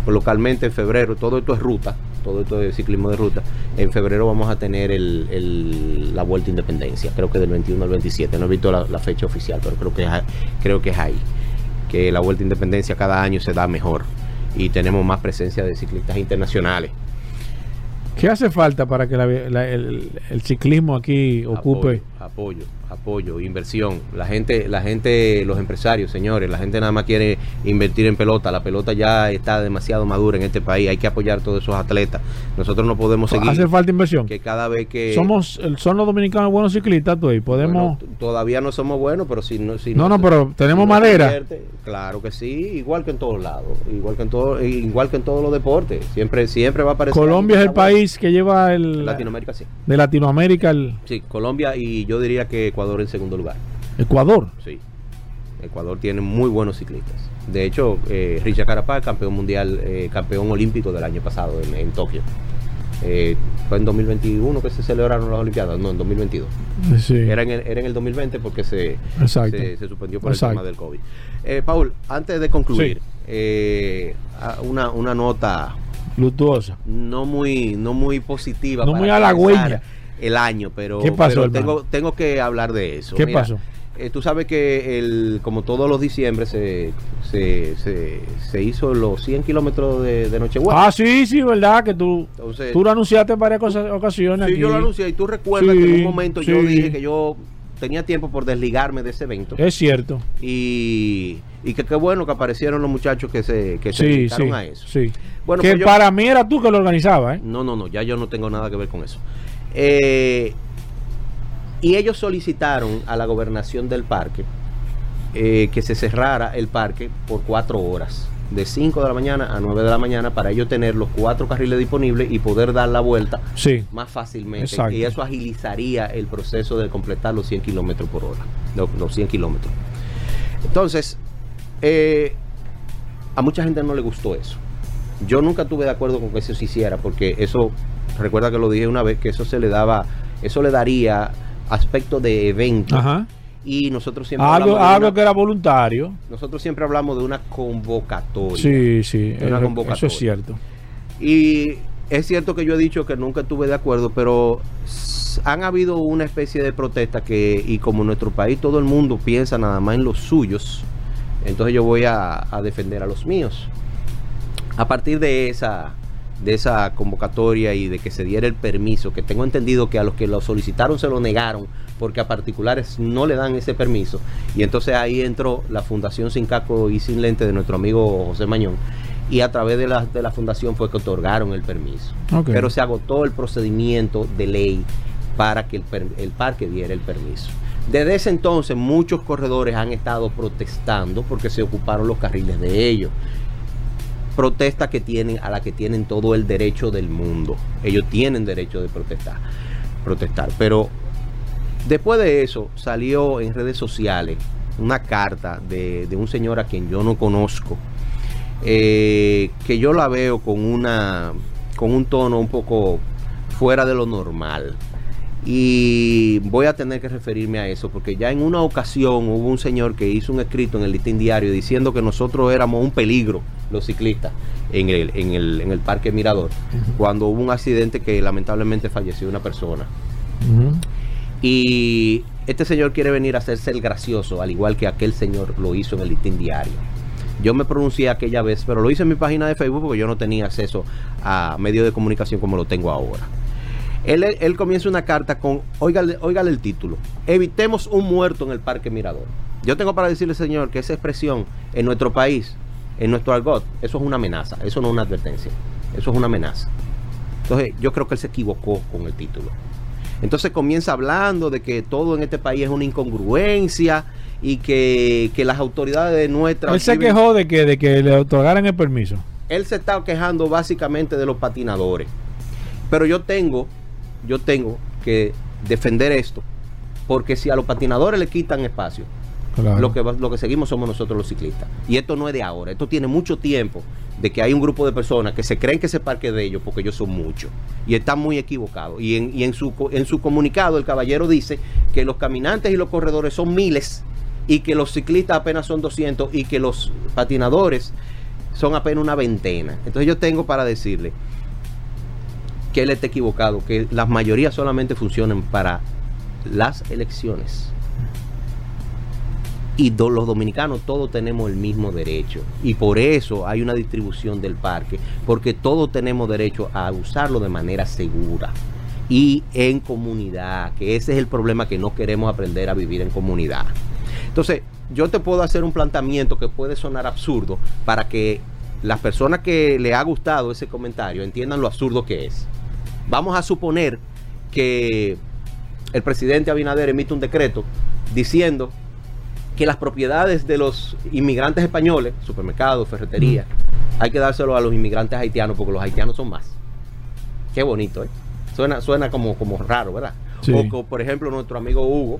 Speaker 4: Localmente en febrero, todo esto es ruta, todo esto es ciclismo de ruta. En febrero vamos a tener el, el- la Vuelta a Independencia, creo que del 21 al 27. No he visto la, la fecha oficial, pero creo que, es, creo que es ahí. Que la Vuelta a Independencia cada año se da mejor y tenemos más presencia de ciclistas internacionales.
Speaker 3: ¿Qué hace falta para que la- la- el, el ciclismo aquí ocupe?
Speaker 4: apoyo, apoyo, apoyo, inversión. La gente, la gente, los empresarios, señores, la gente nada más quiere invertir en pelota. La pelota ya está demasiado madura en este país. Hay que apoyar a todos esos atletas. Nosotros no podemos seguir
Speaker 3: Hace falta inversión.
Speaker 4: que cada vez que
Speaker 3: Somos, son los dominicanos buenos ciclistas, tú, y podemos.
Speaker 4: Bueno, todavía no somos buenos, pero si no, si
Speaker 3: No, no,
Speaker 4: se-
Speaker 3: pero tenemos
Speaker 4: si no
Speaker 3: madera.
Speaker 4: invierte, claro que sí, igual que en todos lados, igual que en todo, igual que en todos los deportes. Siempre, siempre va a aparecer.
Speaker 3: Colombia es el país que lleva el
Speaker 4: Latinoamérica sí.
Speaker 3: de Latinoamérica el
Speaker 4: Sí, Colombia y yo diría que Ecuador en segundo lugar.
Speaker 3: Ecuador.
Speaker 4: Sí. Ecuador tiene muy buenos ciclistas. De hecho, eh, Richard Carapaz, campeón mundial, eh, campeón olímpico del año pasado en, en Tokio. Eh, fue en 2021 que se celebraron las Olimpiadas, no, en 2022.
Speaker 3: Sí.
Speaker 4: Era, en el, era en el 2020 porque se,
Speaker 3: Exacto.
Speaker 4: se, se suspendió por
Speaker 3: Exacto.
Speaker 4: el tema del COVID. Eh, Paul, antes de concluir, eh, a- una, una nota
Speaker 3: Luctuosa.
Speaker 4: no muy, no muy positiva.
Speaker 3: No
Speaker 4: para
Speaker 3: muy halagüeña.
Speaker 4: El año, pero,
Speaker 3: ¿Qué pasó,
Speaker 4: pero tengo, tengo que hablar de eso.
Speaker 3: ¿Qué
Speaker 4: Mira,
Speaker 3: pasó?
Speaker 4: eh, tú sabes que el, como todos los diciembre se, se, se, se hizo los 100 kilómetros de, de Nochebuena.
Speaker 3: Ah, sí, sí, verdad que tú,
Speaker 4: Entonces,
Speaker 3: tú lo anunciaste en varias cosas- ocasiones.
Speaker 4: sí,
Speaker 3: aquí.
Speaker 4: yo lo anuncié y tú recuerdas
Speaker 3: Sí,
Speaker 4: que en un momento yo dije que yo tenía tiempo por desligarme de ese evento.
Speaker 3: Es cierto.
Speaker 4: Y, y que qué bueno que aparecieron los muchachos que se, que se
Speaker 3: Sí,
Speaker 4: dedicaron
Speaker 3: sí.
Speaker 4: a eso.
Speaker 3: sí.
Speaker 4: Bueno,
Speaker 3: que
Speaker 4: pues yo-
Speaker 3: para mí era tú que lo organizabas, ¿eh?
Speaker 4: No, no, no, ya yo no tengo nada que ver con eso. Eh, y ellos solicitaron a la gobernación del parque eh, que se cerrara el parque por cuatro horas, de 5 de la mañana a 9 de la mañana, para ellos tener los cuatro carriles disponibles y poder dar la vuelta
Speaker 3: Sí.
Speaker 4: más fácilmente.
Speaker 3: Exacto.
Speaker 4: Y eso agilizaría el proceso de completar los 100 kilómetros por hora, los, los 100 kilómetros. Entonces, eh, a mucha gente no le gustó eso. Yo nunca estuve de acuerdo con que eso se hiciera, porque eso, recuerda que lo dije una vez, que eso se le daba, eso le daría aspecto de evento.
Speaker 3: Ajá.
Speaker 4: Y nosotros siempre
Speaker 3: Algo,
Speaker 4: hablamos de
Speaker 3: algo
Speaker 4: una-
Speaker 3: que era voluntario.
Speaker 4: nosotros siempre hablamos de una convocatoria.
Speaker 3: Sí, sí.
Speaker 4: Una convocatoria.
Speaker 3: Eso es cierto.
Speaker 4: Y es cierto que yo he dicho que nunca estuve de acuerdo, pero han habido una especie de protesta que, y como en nuestro país todo el mundo piensa nada más en los suyos, entonces yo voy a, a defender a los míos. A partir de esa, de esa convocatoria y de que se diera el permiso, que tengo entendido que a los que lo solicitaron se lo negaron, porque a particulares no le dan ese permiso. Y entonces ahí entró la Fundación Sin Caco y Sin Lente de nuestro amigo José Mañón. Y a través de la, de la fundación fue que otorgaron el permiso. Pero se agotó el procedimiento de ley para que el, el parque diera el permiso. Desde ese entonces muchos corredores han estado protestando porque se ocuparon los carriles de ellos. Protesta que tienen, a la que tienen todo el derecho del mundo. Ellos tienen derecho de protestar. Protestar. Pero después de eso salió en redes sociales una carta de, de un señor a quien yo no conozco. eh, que yo la veo con una con un tono un poco fuera de lo normal. Y voy a tener que referirme a eso, porque ya en una ocasión hubo un señor que hizo un escrito en el listín diario diciendo que nosotros éramos un peligro, los ciclistas, en el, en el, en el Parque Mirador, cuando hubo un accidente que lamentablemente falleció una persona. Y este señor quiere venir a hacerse el gracioso, al igual que aquel señor lo hizo en el listín diario. Yo me pronuncié aquella vez, pero lo hice en mi página de Facebook porque yo no tenía acceso a medios de comunicación como lo tengo ahora. Él, él comienza una carta con, óigale, óigale el título, evitemos un muerto en el Parque Mirador. Yo tengo para decirle, señor, que esa expresión en nuestro país, en nuestro argot, eso es una amenaza, eso no es una advertencia, eso es una amenaza. Entonces yo creo que él se equivocó con el título. Entonces comienza hablando de que todo en este país es una incongruencia y que, que las autoridades de nuestra...
Speaker 3: Él se quejó de que, de que le otorgaran el permiso.
Speaker 4: Él se está quejando básicamente de los patinadores. Pero yo tengo, yo tengo que defender esto, porque si a los patinadores le quitan espacio,
Speaker 3: Claro.
Speaker 4: lo que, lo que seguimos somos nosotros los ciclistas. Y esto no es de ahora, esto tiene mucho tiempo de que hay un grupo de personas que se creen que ese parque de ellos porque ellos son muchos. Y están muy equivocados. Y en, y en, su, en su comunicado el caballero dice que los caminantes y los corredores son miles y que los ciclistas apenas son 200 y que los patinadores son apenas una veintena. Entonces yo tengo para decirle que él está equivocado, que las mayorías solamente funcionan para las elecciones. Y los dominicanos todos tenemos el mismo derecho. Y por eso hay una distribución del parque porque todos tenemos derecho a usarlo de manera segura y en comunidad que ese es el problema que no queremos aprender a vivir en comunidad. Entonces yo te puedo hacer un planteamiento que puede sonar absurdo para que las personas que le ha gustado ese comentario entiendan lo absurdo que es vamos a suponer que el presidente Abinader emite un decreto diciendo que las propiedades de los inmigrantes españoles, supermercados, ferreterías, hay que dárselo a los inmigrantes haitianos porque los haitianos son más. Qué bonito, ¿eh? Suena, suena como, como raro, ¿verdad?
Speaker 3: Sí.
Speaker 4: O que, por ejemplo, nuestro amigo Hugo,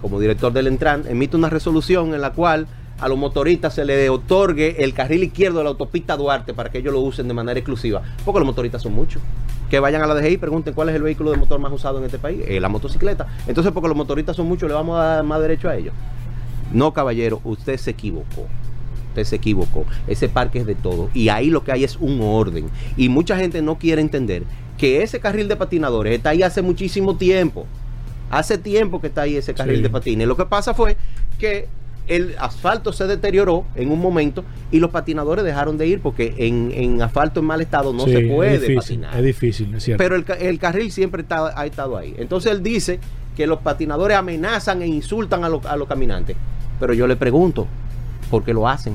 Speaker 4: como director del Entran, emite una resolución en la cual a los motoristas se le otorgue el carril izquierdo de la autopista Duarte para que ellos lo usen de manera exclusiva, porque los motoristas son muchos. Que vayan a la DGI y pregunten cuál es el vehículo de motor más usado en este país, Eh, la motocicleta. Entonces, porque los motoristas son muchos, le vamos a dar más derecho a ellos. No, caballero, usted se equivocó. Usted se equivocó. Ese parque es de todo. Y ahí lo que hay es un orden. Y mucha gente no quiere entender que ese carril de patinadores está ahí hace muchísimo tiempo. Hace tiempo que está ahí ese carril
Speaker 3: Sí.
Speaker 4: de patines. Lo que pasa fue que el asfalto se deterioró en un momento y los patinadores dejaron de ir porque en, en asfalto en mal estado no
Speaker 3: Sí,
Speaker 4: se puede
Speaker 3: es difícil,
Speaker 4: patinar.
Speaker 3: Es difícil, es cierto.
Speaker 4: Pero el, el carril siempre está- ha estado ahí. Entonces él dice que los patinadores amenazan e insultan a, los- a los caminantes. Pero yo le pregunto, ¿por qué lo hacen?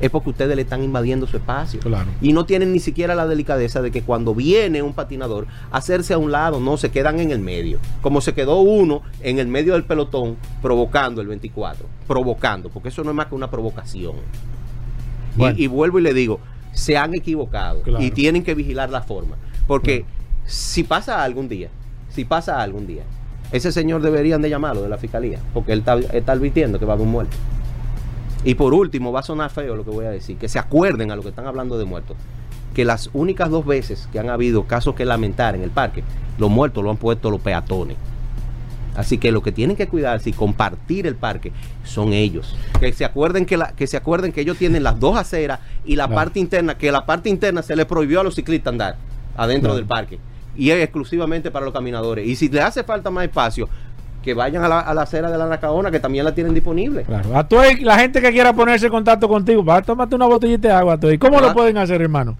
Speaker 4: Es porque ustedes le están invadiendo su espacio.
Speaker 3: Claro.
Speaker 4: Y no tienen ni siquiera la delicadeza de que cuando viene un patinador, hacerse a un lado, no, se quedan en el medio. Como se quedó uno en el medio del pelotón provocando el 24. Provocando, porque eso no es más que una provocación. Y-
Speaker 3: Bueno.
Speaker 4: Y, vuelvo y le digo, se han equivocado
Speaker 3: Claro.
Speaker 4: y tienen que vigilar la forma. Porque si pasa algún día, si pasa algún día, ese señor deberían de llamarlo de la fiscalía, porque él está, está advirtiendo que va a haber un muerto. Y por último, va a sonar feo lo que voy a decir, que se acuerden a lo que están hablando de muertos, que las únicas dos veces que han habido casos que lamentar en el parque, los muertos lo han puesto los peatones. Así que lo que tienen que cuidarse y compartir el parque son ellos. Que se acuerden que, la, que se acuerden que ellos tienen las dos aceras y la parte interna, que la parte interna se les prohibió a los ciclistas andar adentro del parque. Y es exclusivamente para los caminadores. Y si le hace falta más espacio, que vayan a la, a la acera de la Nacaona, que también la tienen disponible.
Speaker 3: Claro. A toda la gente que quiera ponerse en contacto contigo, va a tomarte una botellita de agua. Toy. ¿Cómo lo pueden hacer, hermano?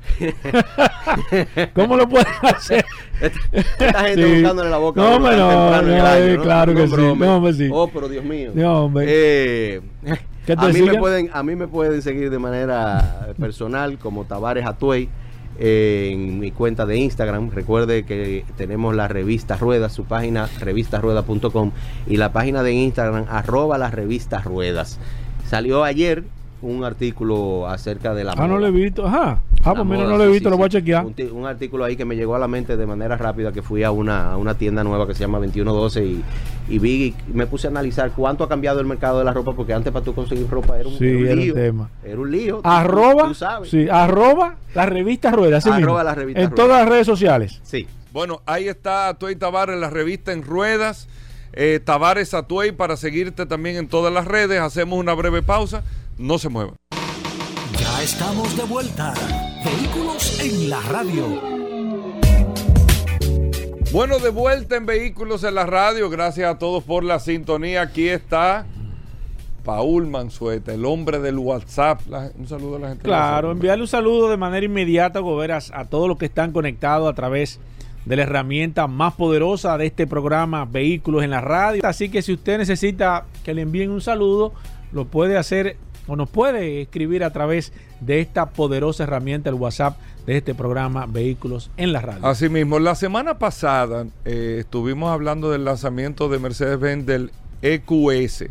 Speaker 3: ¿Cómo lo pueden hacer?
Speaker 4: Esta gente
Speaker 3: Sí.
Speaker 4: buscándole la boca.
Speaker 3: No, hombre, no, no,
Speaker 4: año,
Speaker 3: claro que sí, no, hombre, sí.
Speaker 4: Oh, pero Dios mío.
Speaker 3: No, hombre.
Speaker 4: Eh,
Speaker 3: ¿Qué te
Speaker 4: a, mí me pueden, a mí me pueden seguir de manera personal como Tavares Atuey en mi cuenta de Instagram. Recuerde que tenemos la revista Ruedas, su página revistasruedas.com y la página de Instagram arroba las revistas Ruedas. Salió ayer un artículo acerca de la
Speaker 3: Ah, no
Speaker 4: moda.
Speaker 3: lo he visto. Ajá. Ah, pues mira,
Speaker 4: moda,
Speaker 3: no lo he visto,
Speaker 4: sí,
Speaker 3: lo voy a chequear.
Speaker 4: Un, artículo ahí que me llegó a la mente de manera rápida que fui a una, a una tienda nueva que se llama 2112 y, y vi y me puse a analizar cuánto ha cambiado el mercado de la ropa porque antes para tú conseguir ropa era un,
Speaker 3: Sí,
Speaker 4: era un
Speaker 3: era un
Speaker 4: lío.
Speaker 3: tema.
Speaker 4: Era un lío. tú-
Speaker 3: Arroba,
Speaker 4: tú sabes.
Speaker 3: sí, arroba la revista Rueda. así
Speaker 4: Arroba
Speaker 3: mismo.
Speaker 4: la revista
Speaker 3: En
Speaker 4: Rueda.
Speaker 3: todas las redes sociales.
Speaker 4: Sí.
Speaker 2: Bueno, ahí está Atuey Tavares, la revista en ruedas. Eh, Tavares Atuey para seguirte también en todas las redes. Hacemos una breve pausa. No se muevan.
Speaker 1: Ya estamos de vuelta. Vehículos en la radio.
Speaker 2: Bueno, de vuelta en Vehículos en la Radio. Gracias a todos por la sintonía. Aquí está Paul Manzueta, el hombre del WhatsApp. La- un saludo a la gente.
Speaker 3: Claro, enviarle un saludo de manera inmediata, Goberas, a todos los que están conectados a través de la herramienta más poderosa de este programa, Vehículos en la Radio. Así que si usted necesita que le envíen un saludo, lo puede hacer o nos puede escribir a través de esta poderosa herramienta, el WhatsApp de este programa, Vehículos en la Radio.
Speaker 2: Así mismo, la semana pasada eh, estuvimos hablando del lanzamiento de Mercedes-Benz del EQS,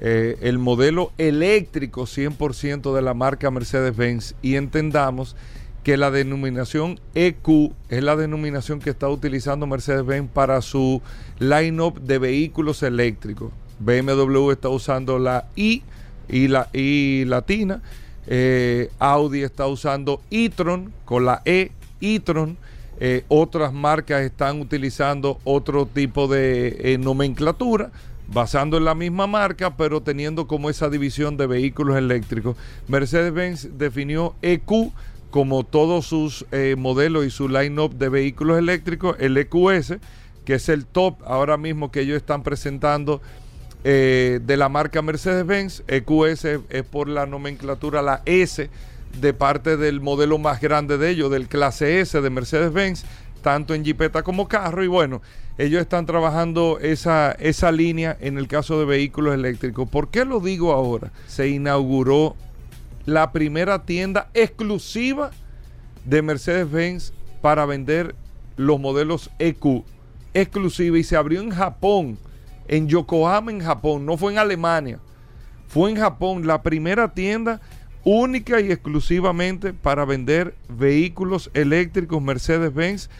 Speaker 2: eh, el modelo eléctrico 100% de la marca Mercedes-Benz y entendamos que la denominación EQ es la denominación que está utilizando Mercedes-Benz para su line-up de vehículos eléctricos. BMW está usando la I y la I latina. Eh, Audi está usando e-tron con la E, e-tron. Eh, otras marcas están utilizando otro tipo de eh, nomenclatura, basando en la misma marca, pero teniendo como esa división de vehículos eléctricos. Mercedes-Benz definió EQ como todos sus modelos y su line-up de vehículos eléctricos, el EQS, que es el top ahora mismo que ellos están presentando eh, de la marca Mercedes-Benz. EQS es por la nomenclatura la S de parte del modelo más grande de ellos, del clase S de Mercedes-Benz, tanto en Jeepeta como carro. Y bueno, ellos están trabajando esa, esa línea en el caso de vehículos eléctricos. ¿Por qué lo digo ahora? Se inauguró la primera tienda exclusiva de Mercedes-Benz para vender los modelos EQ exclusiva y se abrió en Japón en Yokohama, en Japón, no fue en Alemania, fue en Japón la primera tienda única y exclusivamente para vender vehículos eléctricos Mercedes-Benz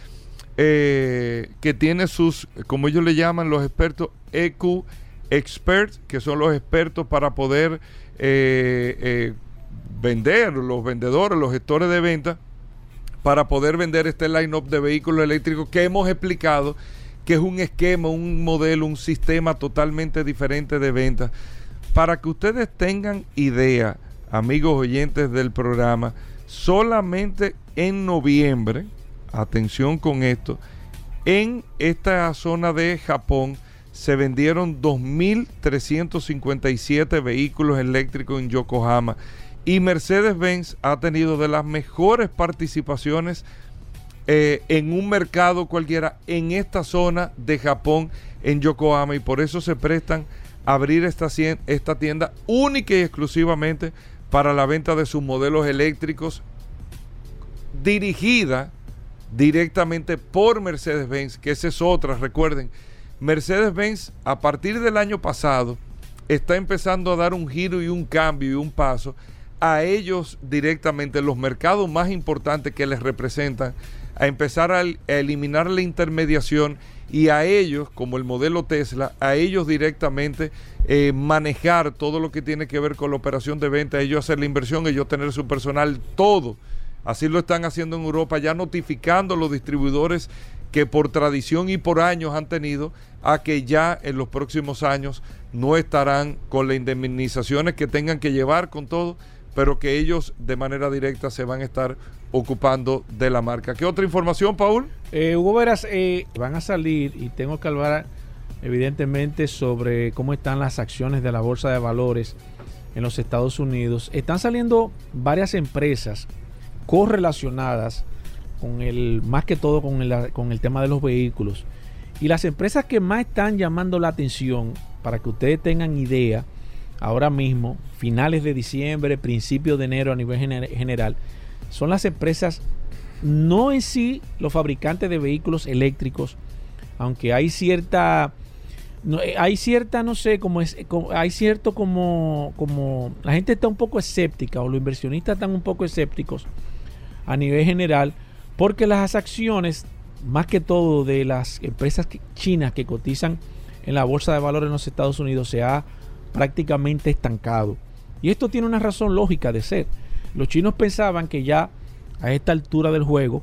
Speaker 2: eh, que tiene sus, como ellos le llaman los expertos, EQ Experts, que son los expertos para poder eh, eh, vender, los vendedores, los gestores de venta, para poder vender este line-up de vehículos eléctricos que hemos explicado que es un esquema, un modelo, un sistema totalmente diferente de venta. Para que ustedes tengan idea, amigos oyentes del programa, solamente en noviembre, atención con esto, en esta zona de Japón se vendieron 2.357 vehículos eléctricos en Yokohama y Mercedes-Benz ha tenido de las mejores participaciones eh, en un mercado cualquiera en esta zona de Japón, en Yokohama, y por eso se prestan a abrir esta, esta tienda única y exclusivamente para la venta de sus modelos eléctricos, dirigida directamente por Mercedes-Benz, que esa es otra, recuerden, Mercedes-Benz a partir del año pasado está empezando a dar un giro y un cambio y un paso a ellos directamente, los mercados más importantes que les representan, a empezar a, eliminar la intermediación y a ellos, como el modelo Tesla, a ellos directamente eh, manejar todo lo que tiene que ver con la operación de venta, ellos hacer la inversión, ellos tener su personal, todo. Así lo están haciendo en Europa, ya notificando a los distribuidores que por tradición y por años han tenido a que ya en los próximos años no estarán con las indemnizaciones que tengan que llevar con todo, pero que ellos de manera directa se van a estar ocupando de la marca. ¿Qué otra información, Paul?
Speaker 3: Eh, Hugo Veras, eh, van a salir y tengo que hablar evidentemente sobre cómo están las acciones de la Bolsa de Valores en los Estados Unidos. Están saliendo varias empresas correlacionadas con el, más que todo con el, con el tema de los vehículos. Y las empresas que más están llamando la atención, para que ustedes tengan idea, ahora mismo, finales de diciembre, principios de enero a nivel general, son las empresas, no en sí los fabricantes de vehículos eléctricos, aunque hay cierta, no, eh, hay cierta, no sé, como es, hay cierto como, como, la gente está un poco escéptica o los inversionistas están un poco escépticos a nivel general, porque las acciones, más que todo de las empresas chinas que cotizan en la bolsa de valores en los Estados Unidos, se ha prácticamente estancado. Y esto tiene una razón lógica de ser. Los chinos pensaban que ya a esta altura del juego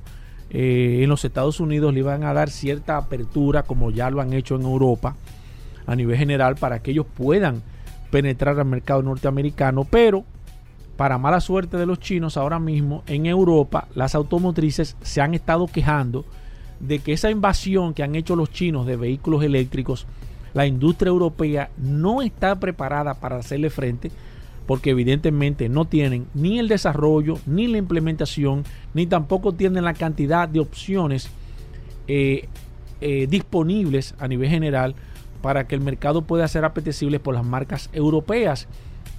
Speaker 3: eh, en los Estados Unidos le iban a dar cierta apertura como ya lo han hecho en Europa a nivel general para que ellos puedan penetrar al mercado norteamericano, pero para mala suerte de los chinos ahora mismo en Europa las automotrices se han estado quejando de que esa invasión que han hecho los chinos de vehículos eléctricos, la industria europea no está preparada para hacerle frente porque evidentemente no tienen ni el desarrollo, ni la implementación, ni tampoco tienen la cantidad de opciones eh, eh, disponibles a nivel general para que el mercado pueda ser apetecible por las marcas europeas.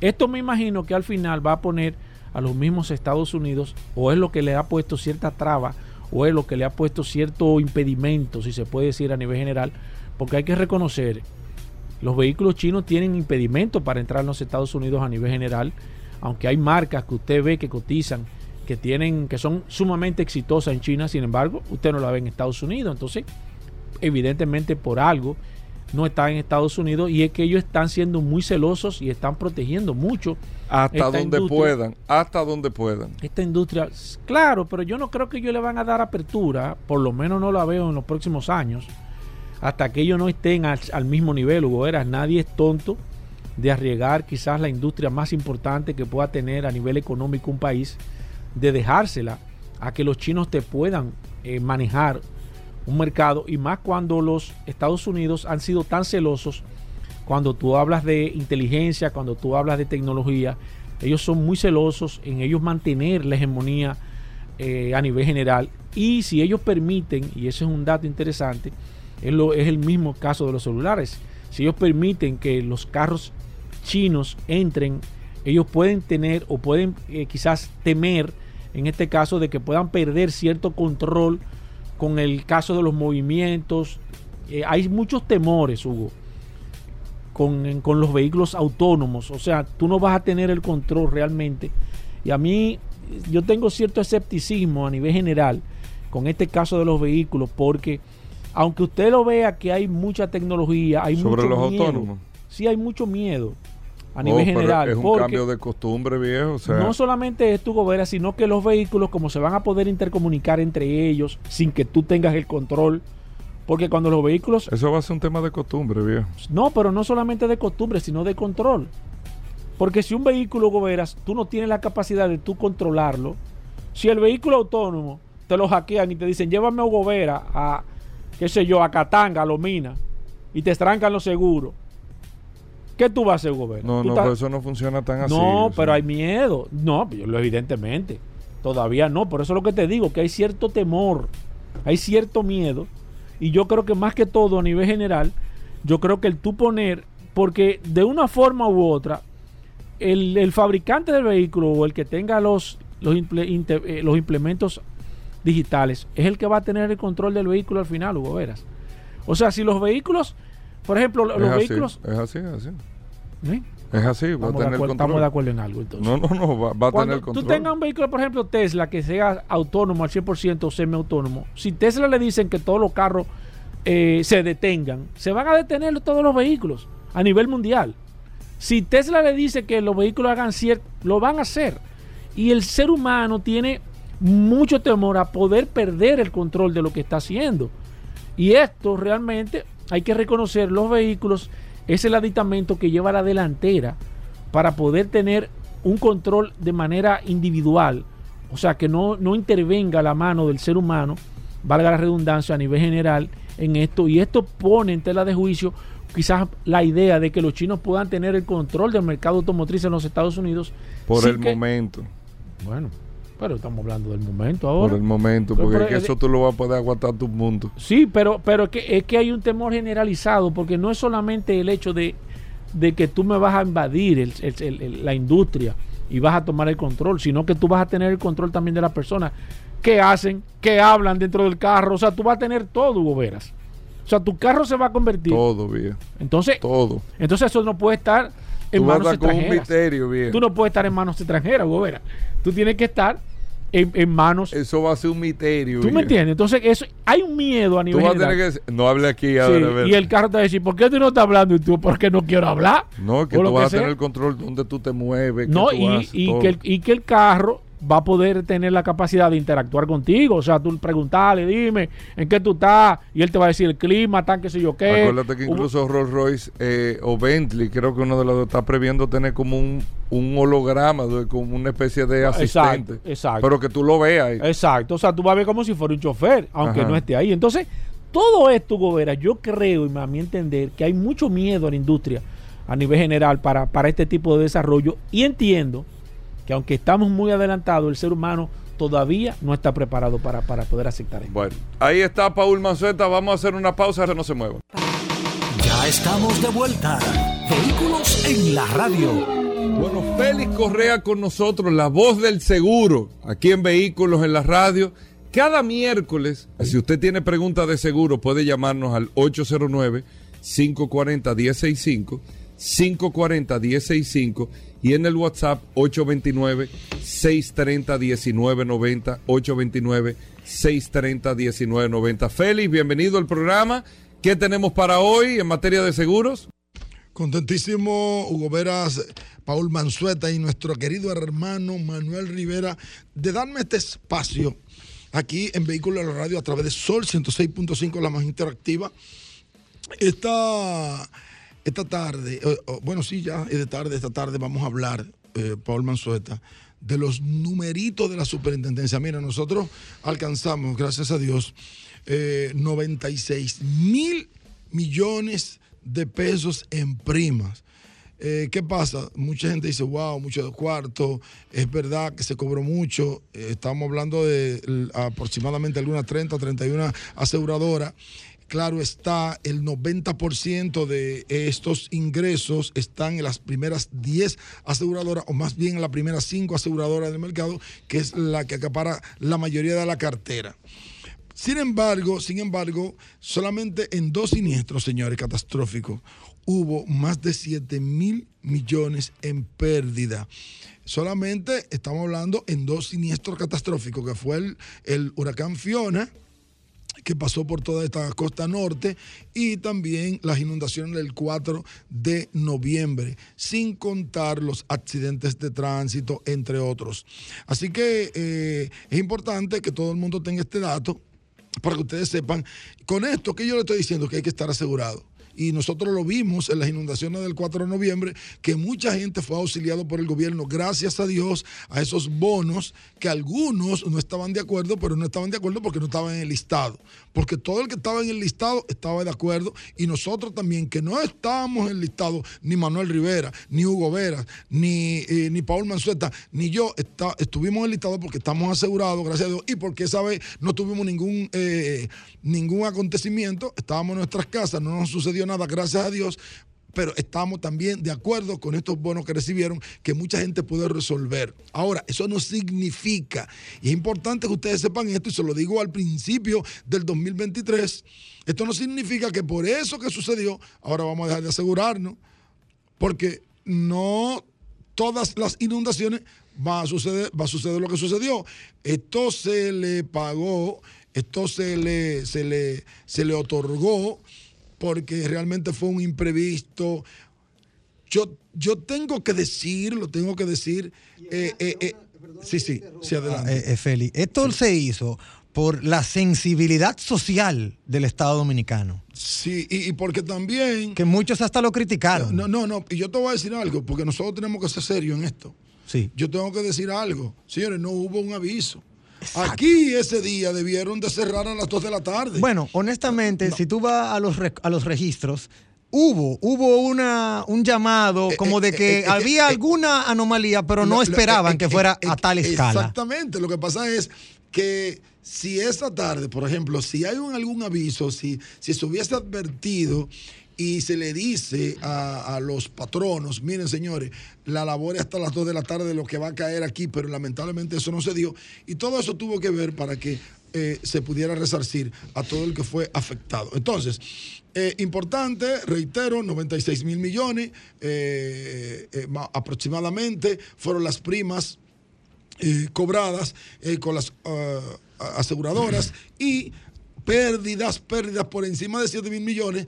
Speaker 3: Esto me imagino que al final va a poner a los mismos Estados Unidos, o es lo que le ha puesto cierta traba, o es lo que le ha puesto cierto impedimento, si se puede decir a nivel general, porque hay que reconocer Los vehículos chinos tienen impedimentos para entrar en los Estados Unidos a nivel general, aunque hay marcas que usted ve que cotizan, que tienen, que son sumamente exitosas en China, sin embargo, usted no la ve en Estados Unidos. Entonces, evidentemente por algo no está en Estados Unidos y es que ellos están siendo muy celosos y están protegiendo mucho
Speaker 2: hasta donde puedan, hasta donde puedan.
Speaker 3: esta industria. Claro, pero yo no creo que ellos le van a dar apertura, por lo menos no la veo en los próximos años, hasta que ellos no estén al, mismo nivel, Hugo Eras. Nadie es tonto de arriesgar quizás la industria más importante que pueda tener a nivel económico un país, de dejársela a que los chinos te puedan eh, manejar un mercado y más cuando los Estados Unidos han sido tan celosos cuando tú hablas de inteligencia, cuando tú hablas de tecnología, ellos son muy celosos en ellos mantener la hegemonía eh, a nivel general. Y si ellos permiten, y ese es un dato interesante, es, lo, es el mismo caso de los celulares, si ellos permiten que los carros chinos entren, ellos pueden tener o pueden eh, quizás temer, en este caso, de que puedan perder cierto control con el caso de los movimientos. Eh, hay muchos temores, Hugo con, con los vehículos autónomos. O sea, tú no vas a tener el control realmente. Y a mí, yo tengo cierto escepticismo a nivel general con este caso de los vehículos, porque aunque usted lo vea que hay mucha tecnología, hay
Speaker 2: Sobre
Speaker 3: mucho
Speaker 2: los
Speaker 3: miedo.
Speaker 2: autónomos.
Speaker 3: Sí, hay mucho miedo a
Speaker 2: Oh,
Speaker 3: nivel general.
Speaker 2: Es un
Speaker 3: porque
Speaker 2: cambio de costumbre, viejo. O sea,
Speaker 3: no solamente es tu gobera, sino que los vehículos, como se van a poder intercomunicar entre ellos sin que tú tengas el control, porque cuando los vehículos
Speaker 2: eso va a ser un tema de costumbre, viejo.
Speaker 3: no, pero no solamente de costumbre, sino de control. Porque si un vehículo goberas, tú no tienes la capacidad de tú controlarlo. Si el vehículo autónomo te lo hackean y te dicen, llévame a Gobera a, qué sé yo, a Catanga, a Lomina, y te estrancan los seguros, ¿qué tú vas a hacer, Gobera?
Speaker 2: No, no,
Speaker 3: estás-
Speaker 2: pero eso no funciona tan así.
Speaker 3: no,
Speaker 2: sea.
Speaker 3: pero hay miedo. No, lo- evidentemente. Todavía no. Por eso es lo que te digo, que hay cierto temor, hay cierto miedo. Y yo creo que más que todo a nivel general, yo creo que el tú poner, porque de una forma u otra, el, el fabricante del vehículo o el que tenga los, los, imple- eh, los implementos digitales es el que va a tener el control del vehículo al final, Hugo Veras. O sea, si los vehículos, por ejemplo,
Speaker 2: Es
Speaker 3: los
Speaker 2: así,
Speaker 3: vehículos...
Speaker 2: Es así, es así.
Speaker 3: ¿eh?
Speaker 2: Es así, va a
Speaker 3: Estamos, de
Speaker 2: tener
Speaker 3: acuerdo,
Speaker 2: control.
Speaker 3: estamos de acuerdo en algo entonces.
Speaker 2: No, no, no, va, va a tener control.
Speaker 3: tú tengas un vehículo, por ejemplo, Tesla, que sea autónomo al 100% o semiautónomo, si Tesla le dicen que todos los carros eh, se detengan, se van a detener todos los vehículos a nivel mundial. Si Tesla le dice que los vehículos hagan cierto, lo van a hacer. Y el ser humano tiene mucho temor a poder perder el control de lo que está haciendo. Y esto realmente hay que reconocer, los vehículos es el aditamento que lleva a la delantera para poder tener un control de manera individual, o sea, que no, no intervenga la mano del ser humano, valga la redundancia a nivel general en esto, y esto pone en tela de juicio quizás la idea de que los chinos puedan tener el control del mercado automotriz en los Estados Unidos.
Speaker 2: Por el
Speaker 3: que-
Speaker 2: momento.
Speaker 3: Bueno, pero estamos hablando del momento ahora.
Speaker 2: Por el momento. Porque
Speaker 3: pero
Speaker 2: es que
Speaker 3: el-
Speaker 2: eso tú lo vas a poder aguantar tu mundo.
Speaker 3: Sí, pero, pero es, que, es que hay un temor generalizado, porque no es solamente el hecho de, de que tú me vas a invadir el- el- el- el- la industria y vas a tomar el control, sino que tú vas a tener el control también de las personas que hacen, que hablan dentro del carro. O sea, tú vas a tener todo, Hugo Veras. O sea, tu carro se va a convertir.
Speaker 2: Todo, viejo.
Speaker 3: Entonces,
Speaker 2: Todo.
Speaker 3: entonces eso no puede estar en
Speaker 2: Tú vas a
Speaker 3: manos
Speaker 2: con un
Speaker 3: extranjeras.
Speaker 2: misterio, viejo.
Speaker 3: Tú no puedes estar en manos extranjeras, Hugo Veras. Tú tienes que estar en, en manos
Speaker 2: Eso va a ser un misterio.
Speaker 3: ¿Tú me entiendes? Entonces, eso, hay un miedo a
Speaker 2: Tú
Speaker 3: nivel
Speaker 2: vas a tener que no hable aquí
Speaker 3: Sí,
Speaker 2: ahora. a ver.
Speaker 3: y el carro te va a decir, ¿por qué tú no estás hablando? Y tú, porque no quiero hablar.
Speaker 2: No, que
Speaker 3: O
Speaker 2: tú
Speaker 3: que
Speaker 2: vas a
Speaker 3: sea.
Speaker 2: tener el control donde tú te mueves. qué
Speaker 3: No,
Speaker 2: tú
Speaker 3: y,
Speaker 2: haces,
Speaker 3: y
Speaker 2: todo.
Speaker 3: que el, y que el carro va a poder tener la capacidad de interactuar contigo. O sea, tú preguntarle, dime, ¿en qué tú estás? Y él te va a decir el clima, tan qué sé yo qué.
Speaker 2: Acuérdate que
Speaker 3: Hubo-
Speaker 2: incluso Rolls Royce eh, o Bentley, creo que uno de los dos está previendo tener como un, un holograma, como una especie de asistente.
Speaker 3: Exacto, exacto.
Speaker 2: Pero que tú lo veas. ahí.
Speaker 3: Exacto, o sea, tú vas a ver como si fuera un chofer, aunque
Speaker 2: Ajá.
Speaker 3: no esté ahí. Entonces, todo esto, Gobera, yo creo, y a mi entender, que hay mucho miedo a la industria a nivel general para, para este tipo de desarrollo. Y entiendo que aunque estamos muy adelantados, el ser humano todavía no está preparado para, para poder aceptar esto.
Speaker 2: Bueno, ahí está Paul Manzueta. Vamos a hacer una pausa, no se mueva.
Speaker 1: Ya estamos de vuelta. Vehículos en la radio.
Speaker 2: Bueno, Félix Correa con nosotros, la voz del seguro, aquí en Vehículos en la radio. Cada miércoles, si usted tiene preguntas de seguro, puede llamarnos al 540-1065, 540-1065 y en el WhatsApp 829-630-1990, 829-630-1990. Félix, bienvenido al programa. ¿Qué tenemos para hoy en materia de seguros?
Speaker 5: Contentísimo, Hugo Veras, Paul Manzueta y nuestro querido hermano Manuel Rivera de darme este espacio aquí en Vehículos de la Radio a través de Sol 106.5, la más interactiva. Esta, esta tarde, eh, oh, bueno, sí, ya es de tarde, esta tarde vamos a hablar, eh, Paul Manzueta, de los numeritos de la superintendencia. Mira, nosotros alcanzamos, gracias a Dios, eh, 96 mil millones de pesos en primas. Eh, ¿Qué pasa? Mucha gente dice, wow, mucho de cuarto, es verdad que se cobró mucho, eh, estamos hablando de aproximadamente algunas 30, 31 aseguradoras. Claro está, el 90% de estos ingresos están en las primeras 10 aseguradoras, o más bien en las primeras 5 aseguradoras del mercado, que es la que acapara la mayoría de la cartera. Sin embargo, sin embargo, solamente en dos siniestros, señores, catastróficos, hubo más de 7 mil millones en pérdida. Solamente estamos hablando en dos siniestros catastróficos, que fue el, el huracán Fiona, que pasó por toda esta costa norte y también las inundaciones del 4 de noviembre, sin contar los accidentes de tránsito, entre otros. Así que eh, es importante que todo el mundo tenga este dato para que ustedes sepan, con esto que yo le estoy diciendo que hay que estar asegurado. Y nosotros lo vimos en las inundaciones del 4 de noviembre, que mucha gente fue auxiliado por el gobierno, gracias a Dios, a esos bonos que algunos no estaban de acuerdo, pero no estaban de acuerdo porque no estaban en el listado. Porque todo el que estaba en el listado estaba de acuerdo y nosotros también, que no estábamos en el listado, ni Manuel Rivera, ni Hugo Veras, ni, eh, ni Paul Manzueta, ni yo, está- estuvimos en el listado porque estamos asegurados, gracias a Dios, y porque esa vez no tuvimos ningún, eh, ningún acontecimiento, estábamos en nuestras casas, no nos sucedió nada, gracias a Dios, pero estamos también de acuerdo con estos bonos que recibieron, que mucha gente puede resolver. Ahora, eso no significa, y es importante que ustedes sepan esto, y se lo digo al principio del 2023, esto no significa que por eso que sucedió, ahora vamos a dejar de asegurarnos, porque no todas las inundaciones va a suceder, va a suceder lo que sucedió. Esto se le pagó, esto se le, se le, se le otorgó porque realmente fue un imprevisto. Yo, yo tengo que decir, lo tengo que decir. eh, eh, eh, sí, sí, sí, adelante.
Speaker 6: Eh, eh, Feli, esto se hizo por la sensibilidad social del Estado Dominicano,
Speaker 5: Sí, y, y porque también.
Speaker 6: que muchos hasta lo criticaron.
Speaker 5: No, no, no, y yo te voy a decir algo, porque nosotros tenemos que ser serios en esto.
Speaker 6: Sí.
Speaker 5: Yo tengo que decir algo. Señores, no hubo un aviso. Aquí ese día debieron de cerrar a las 2 de la tarde.
Speaker 6: Bueno, honestamente, si tú vas a los, a los registros, hubo, hubo una, un llamado como de que
Speaker 5: eh, eh,
Speaker 6: había
Speaker 5: eh,
Speaker 6: alguna anomalía, pero no esperaban
Speaker 5: eh,
Speaker 6: que
Speaker 5: eh,
Speaker 6: fuera
Speaker 5: eh,
Speaker 6: a tal escala.
Speaker 5: Exactamente. Lo que pasa es que si esa tarde, por ejemplo, si hay un, algún aviso, si, si se hubiese advertido y se le dice a, los patronos, miren señores, la labor es hasta las 2 de la tarde de lo que va a caer aquí, pero lamentablemente eso no se dio. Y todo eso tuvo que ver para que eh, se pudiera resarcir a todo el que fue afectado. Entonces, eh, importante, reitero, 96 mil millones eh, ma- aproximadamente fueron las primas cobradas con las ah, aseguradoras y pérdidas, pérdidas por encima de 7 mil millones,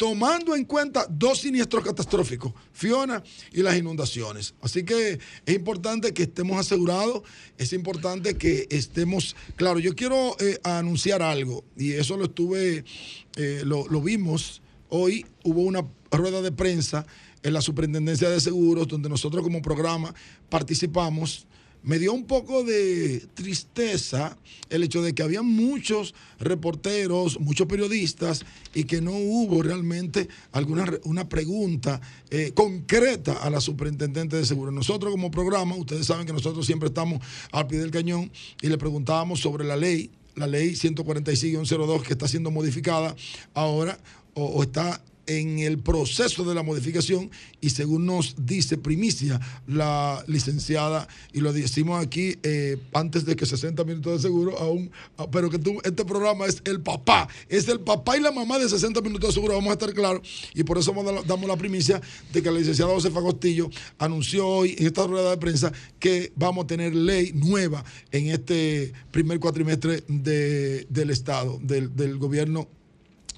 Speaker 5: tomando en cuenta dos siniestros catastróficos, Fiona y las inundaciones. Así que es importante que estemos asegurados, es importante que estemos, claro, yo quiero eh, anunciar algo, y eso lo estuve, eh, lo, lo vimos hoy, hubo una rueda de prensa en la Superintendencia de Seguros, donde nosotros como programa participamos me dio un poco de tristeza el hecho de que había muchos reporteros, muchos periodistas y que no hubo realmente alguna una pregunta eh, concreta a la superintendente de seguros. Nosotros como programa, ustedes saben que nosotros siempre estamos al pie del cañón y le preguntábamos sobre la ley, la ley 146-02 que está siendo modificada ahora o está en el proceso de la modificación y según nos dice primicia la licenciada, y lo decimos aquí eh, antes de que 60 minutos de seguro, aún, ah, pero que tú, este programa es el papá, es el papá y la mamá de 60 minutos de seguro, vamos a estar claros, y por eso damos la primicia de que la licenciada Josefa Costillo anunció hoy en esta rueda de prensa que vamos a tener ley nueva en este primer cuatrimestre de- del Estado, del, del gobierno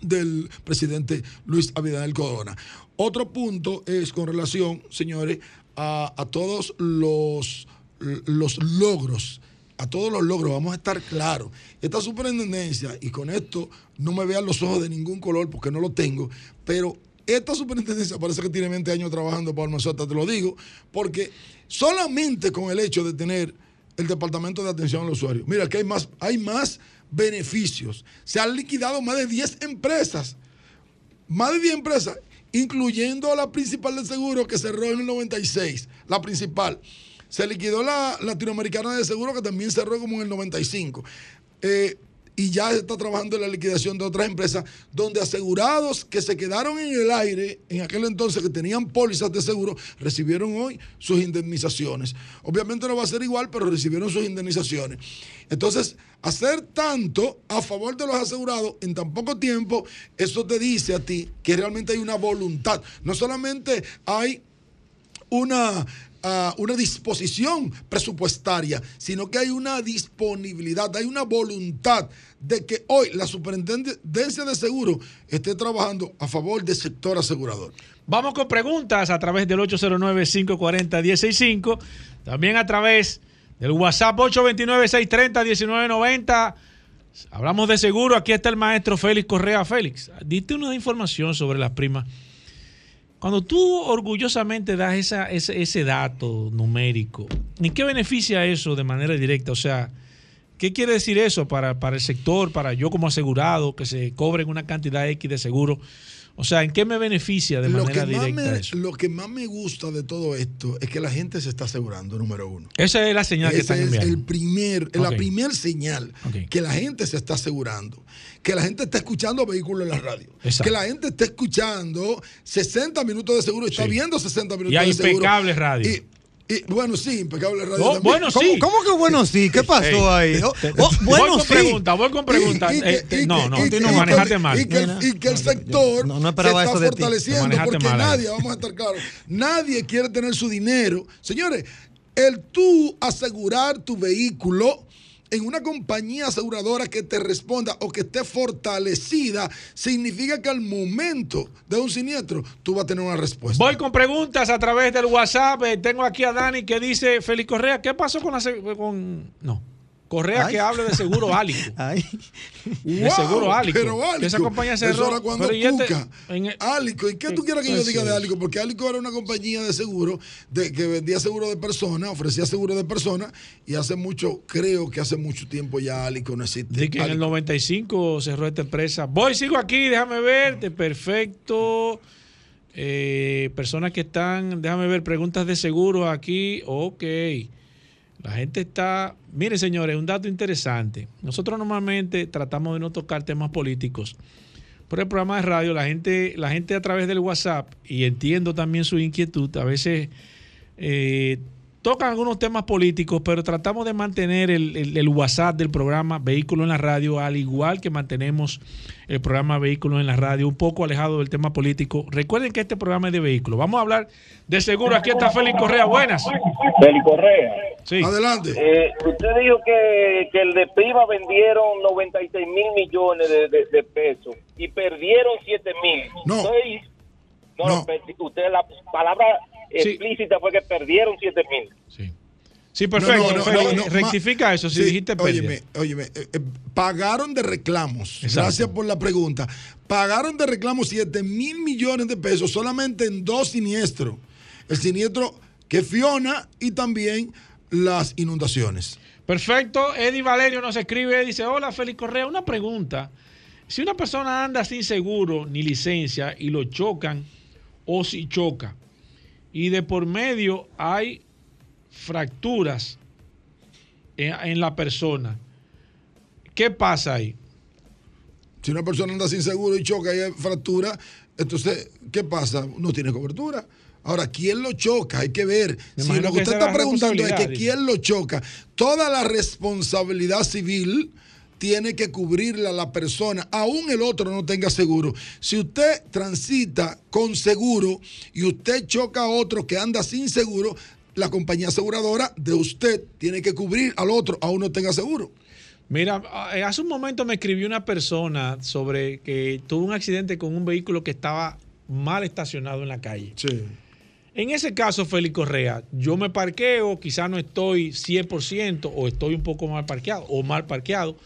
Speaker 5: del presidente Luis Abinader Corona. Otro punto es con relación, señores, a, todos los, los logros, a todos los logros, vamos a estar claros. Esta superintendencia, y con esto no me vean los ojos de ningún color porque no lo tengo, pero esta superintendencia parece que tiene 20 años trabajando por nosotros, te lo digo, porque solamente con el hecho de tener el Departamento de Atención al Usuario, mira que hay más, hay más beneficios. Se han liquidado más de 10 empresas, más de 10 empresas, incluyendo la principal del seguro que cerró en el 96, la principal. Se liquidó la latinoamericana de seguro que también cerró como en el 95. Eh, y ya está trabajando en la liquidación de otras empresas donde asegurados que se quedaron en el aire en aquel entonces que tenían pólizas de seguro recibieron hoy sus indemnizaciones. Obviamente no va a ser igual, pero recibieron sus indemnizaciones. Entonces, hacer tanto a favor de los asegurados en tan poco tiempo, eso te dice a ti que realmente hay una voluntad. No solamente hay una, una disposición presupuestaria, sino que hay una disponibilidad, hay una voluntad de que hoy la superintendencia de seguro esté trabajando a favor del sector asegurador.
Speaker 3: Vamos con preguntas a través del 809-540-165. También a través del WhatsApp 829-630-1990. Hablamos de seguro. Aquí está el maestro Félix Correa. Félix, diste una información sobre las primas. Cuando tú orgullosamente das ese, ese dato numérico, ¿en qué beneficia eso de manera directa? O sea, ¿qué quiere decir eso para, para el sector, para yo como asegurado, que se cobren una cantidad X de seguro? O sea, ¿en qué me beneficia de
Speaker 5: Lo
Speaker 3: manera
Speaker 5: que,
Speaker 3: directa
Speaker 5: me,
Speaker 3: eso?
Speaker 5: lo que más me gusta de todo esto es que la gente se está asegurando, número uno.
Speaker 3: Esa es la señal que
Speaker 5: Ese
Speaker 3: están
Speaker 5: es
Speaker 3: enviando.
Speaker 5: el primer, la
Speaker 3: Ok.
Speaker 5: primer señal
Speaker 3: Ok.
Speaker 5: que la gente se está asegurando. Que la gente está escuchando vehículos en la radio.
Speaker 3: Exacto.
Speaker 5: Que la gente está escuchando 60 minutos de seguro, está
Speaker 3: Sí.
Speaker 5: viendo 60 minutos
Speaker 3: Y hay
Speaker 5: de seguro.
Speaker 3: impecable radio.
Speaker 5: Y, y, bueno, sí, impecable radio.
Speaker 3: Bueno,
Speaker 6: ¿Cómo,
Speaker 3: sí.
Speaker 6: cómo que bueno sí? ¿Qué pasó
Speaker 3: Ey,
Speaker 6: ahí? Oh,
Speaker 3: te-
Speaker 6: oh, bueno
Speaker 3: voy con
Speaker 6: sí.
Speaker 3: preguntas, voy con preguntas.
Speaker 5: Y- y que-
Speaker 3: Eh, no, no,
Speaker 5: y
Speaker 3: tú
Speaker 5: que-
Speaker 3: no
Speaker 5: y
Speaker 3: manejaste mal.
Speaker 5: Y que, el-
Speaker 6: Mira,
Speaker 5: y que el
Speaker 6: no,
Speaker 5: sector
Speaker 6: no,
Speaker 5: se
Speaker 6: eso
Speaker 5: está
Speaker 6: de
Speaker 5: fortaleciendo porque
Speaker 3: mal
Speaker 5: nadie, vamos a estar claros, nadie quiere tener su dinero. Señores, el tú asegurar tu vehículo en una compañía aseguradora que te responda o que esté fortalecida, significa que al momento de un siniestro tú vas a tener una respuesta.
Speaker 3: Voy con preguntas a través del WhatsApp. Eh, tengo aquí a Dani que dice, Félix Correa, ¿qué pasó con la con no? Correa
Speaker 6: Ay.
Speaker 3: que hable de seguro Álico.
Speaker 6: Ay.
Speaker 3: De
Speaker 5: Wow,
Speaker 3: seguro.
Speaker 5: Pero Álico,
Speaker 3: esa compañía cerró.
Speaker 5: Eso era cuando
Speaker 3: Pero y este-
Speaker 5: Cuca.
Speaker 3: en
Speaker 5: Álico, ¿y qué tú
Speaker 3: ¿Qué-
Speaker 5: quieres que yo diga de
Speaker 3: eso?
Speaker 5: Álico? Porque Álico era una compañía de seguro de, que vendía seguro de personas, ofrecía seguro de personas y hace mucho, creo que hace mucho tiempo ya Álico no existe.
Speaker 3: De que en el
Speaker 5: Álico.
Speaker 3: 95 cerró esta empresa. Voy, sigo aquí, déjame verte. Perfecto. Eh, personas que están, déjame ver, preguntas de seguro aquí. Ok. La gente está. Miren, señores, un dato interesante. Nosotros normalmente tratamos de no tocar temas políticos. Por el programa de radio, la gente, la gente a través del WhatsApp, y entiendo también su inquietud, a veces eh, tocan algunos temas políticos, pero tratamos de mantener el, el- el WhatsApp del programa Vehículo en la Radio, al igual que mantenemos el programa Vehículos en la Radio, un poco alejado del tema político. Recuerden que este programa es de vehículos. Vamos a hablar de seguro. Aquí está Félix Correa. Buenas.
Speaker 7: Félix Correa.
Speaker 3: Sí.
Speaker 5: Adelante.
Speaker 7: Eh, usted dijo que, que el de Prima vendieron 96 mil millones de, de- de pesos y perdieron 7 mil.
Speaker 5: No.
Speaker 7: Entonces, no,
Speaker 5: No.
Speaker 7: usted la palabra
Speaker 3: Sí.
Speaker 7: explícita fue que perdieron 7 mil.
Speaker 3: Sí. Sí, perfecto.
Speaker 5: No, no, no,
Speaker 3: Félix,
Speaker 5: no, no,
Speaker 3: rectifica eso si
Speaker 5: sí,
Speaker 3: dijiste pérdida.
Speaker 5: Óyeme, óyeme, eh, eh, pagaron de reclamos.
Speaker 3: Exacto.
Speaker 5: Gracias por la pregunta. Pagaron de reclamos 7 mil millones de pesos solamente en dos siniestros. El siniestro que Fiona y también las inundaciones.
Speaker 3: Perfecto. Eddie Valerio nos escribe, dice, hola Félix Correa, una pregunta. Si una persona anda sin seguro ni licencia y lo chocan o si choca y de por medio hay fracturas en, en la persona, ¿qué pasa ahí?
Speaker 5: Si una persona anda sin seguro y choca y hay fractura, entonces, ¿qué pasa? No tiene cobertura. Ahora, ¿quién lo choca? Hay que ver.
Speaker 3: Me
Speaker 5: si lo
Speaker 3: que
Speaker 5: usted está preguntando es que quién lo choca, toda la responsabilidad civil tiene que cubrirla la persona, aún el otro no tenga seguro. Si usted transita con seguro y usted choca a otro que anda sin seguro, la compañía aseguradora de usted tiene que cubrir al otro, aún no tenga seguro.
Speaker 3: Mira, eh, hace un momento me escribió una persona sobre que tuvo un accidente con un vehículo que estaba mal estacionado en la calle.
Speaker 5: Sí.
Speaker 3: En ese caso, Félix Correa, yo me parqueo, quizás no estoy 100% o estoy un poco mal parqueado o mal parqueado,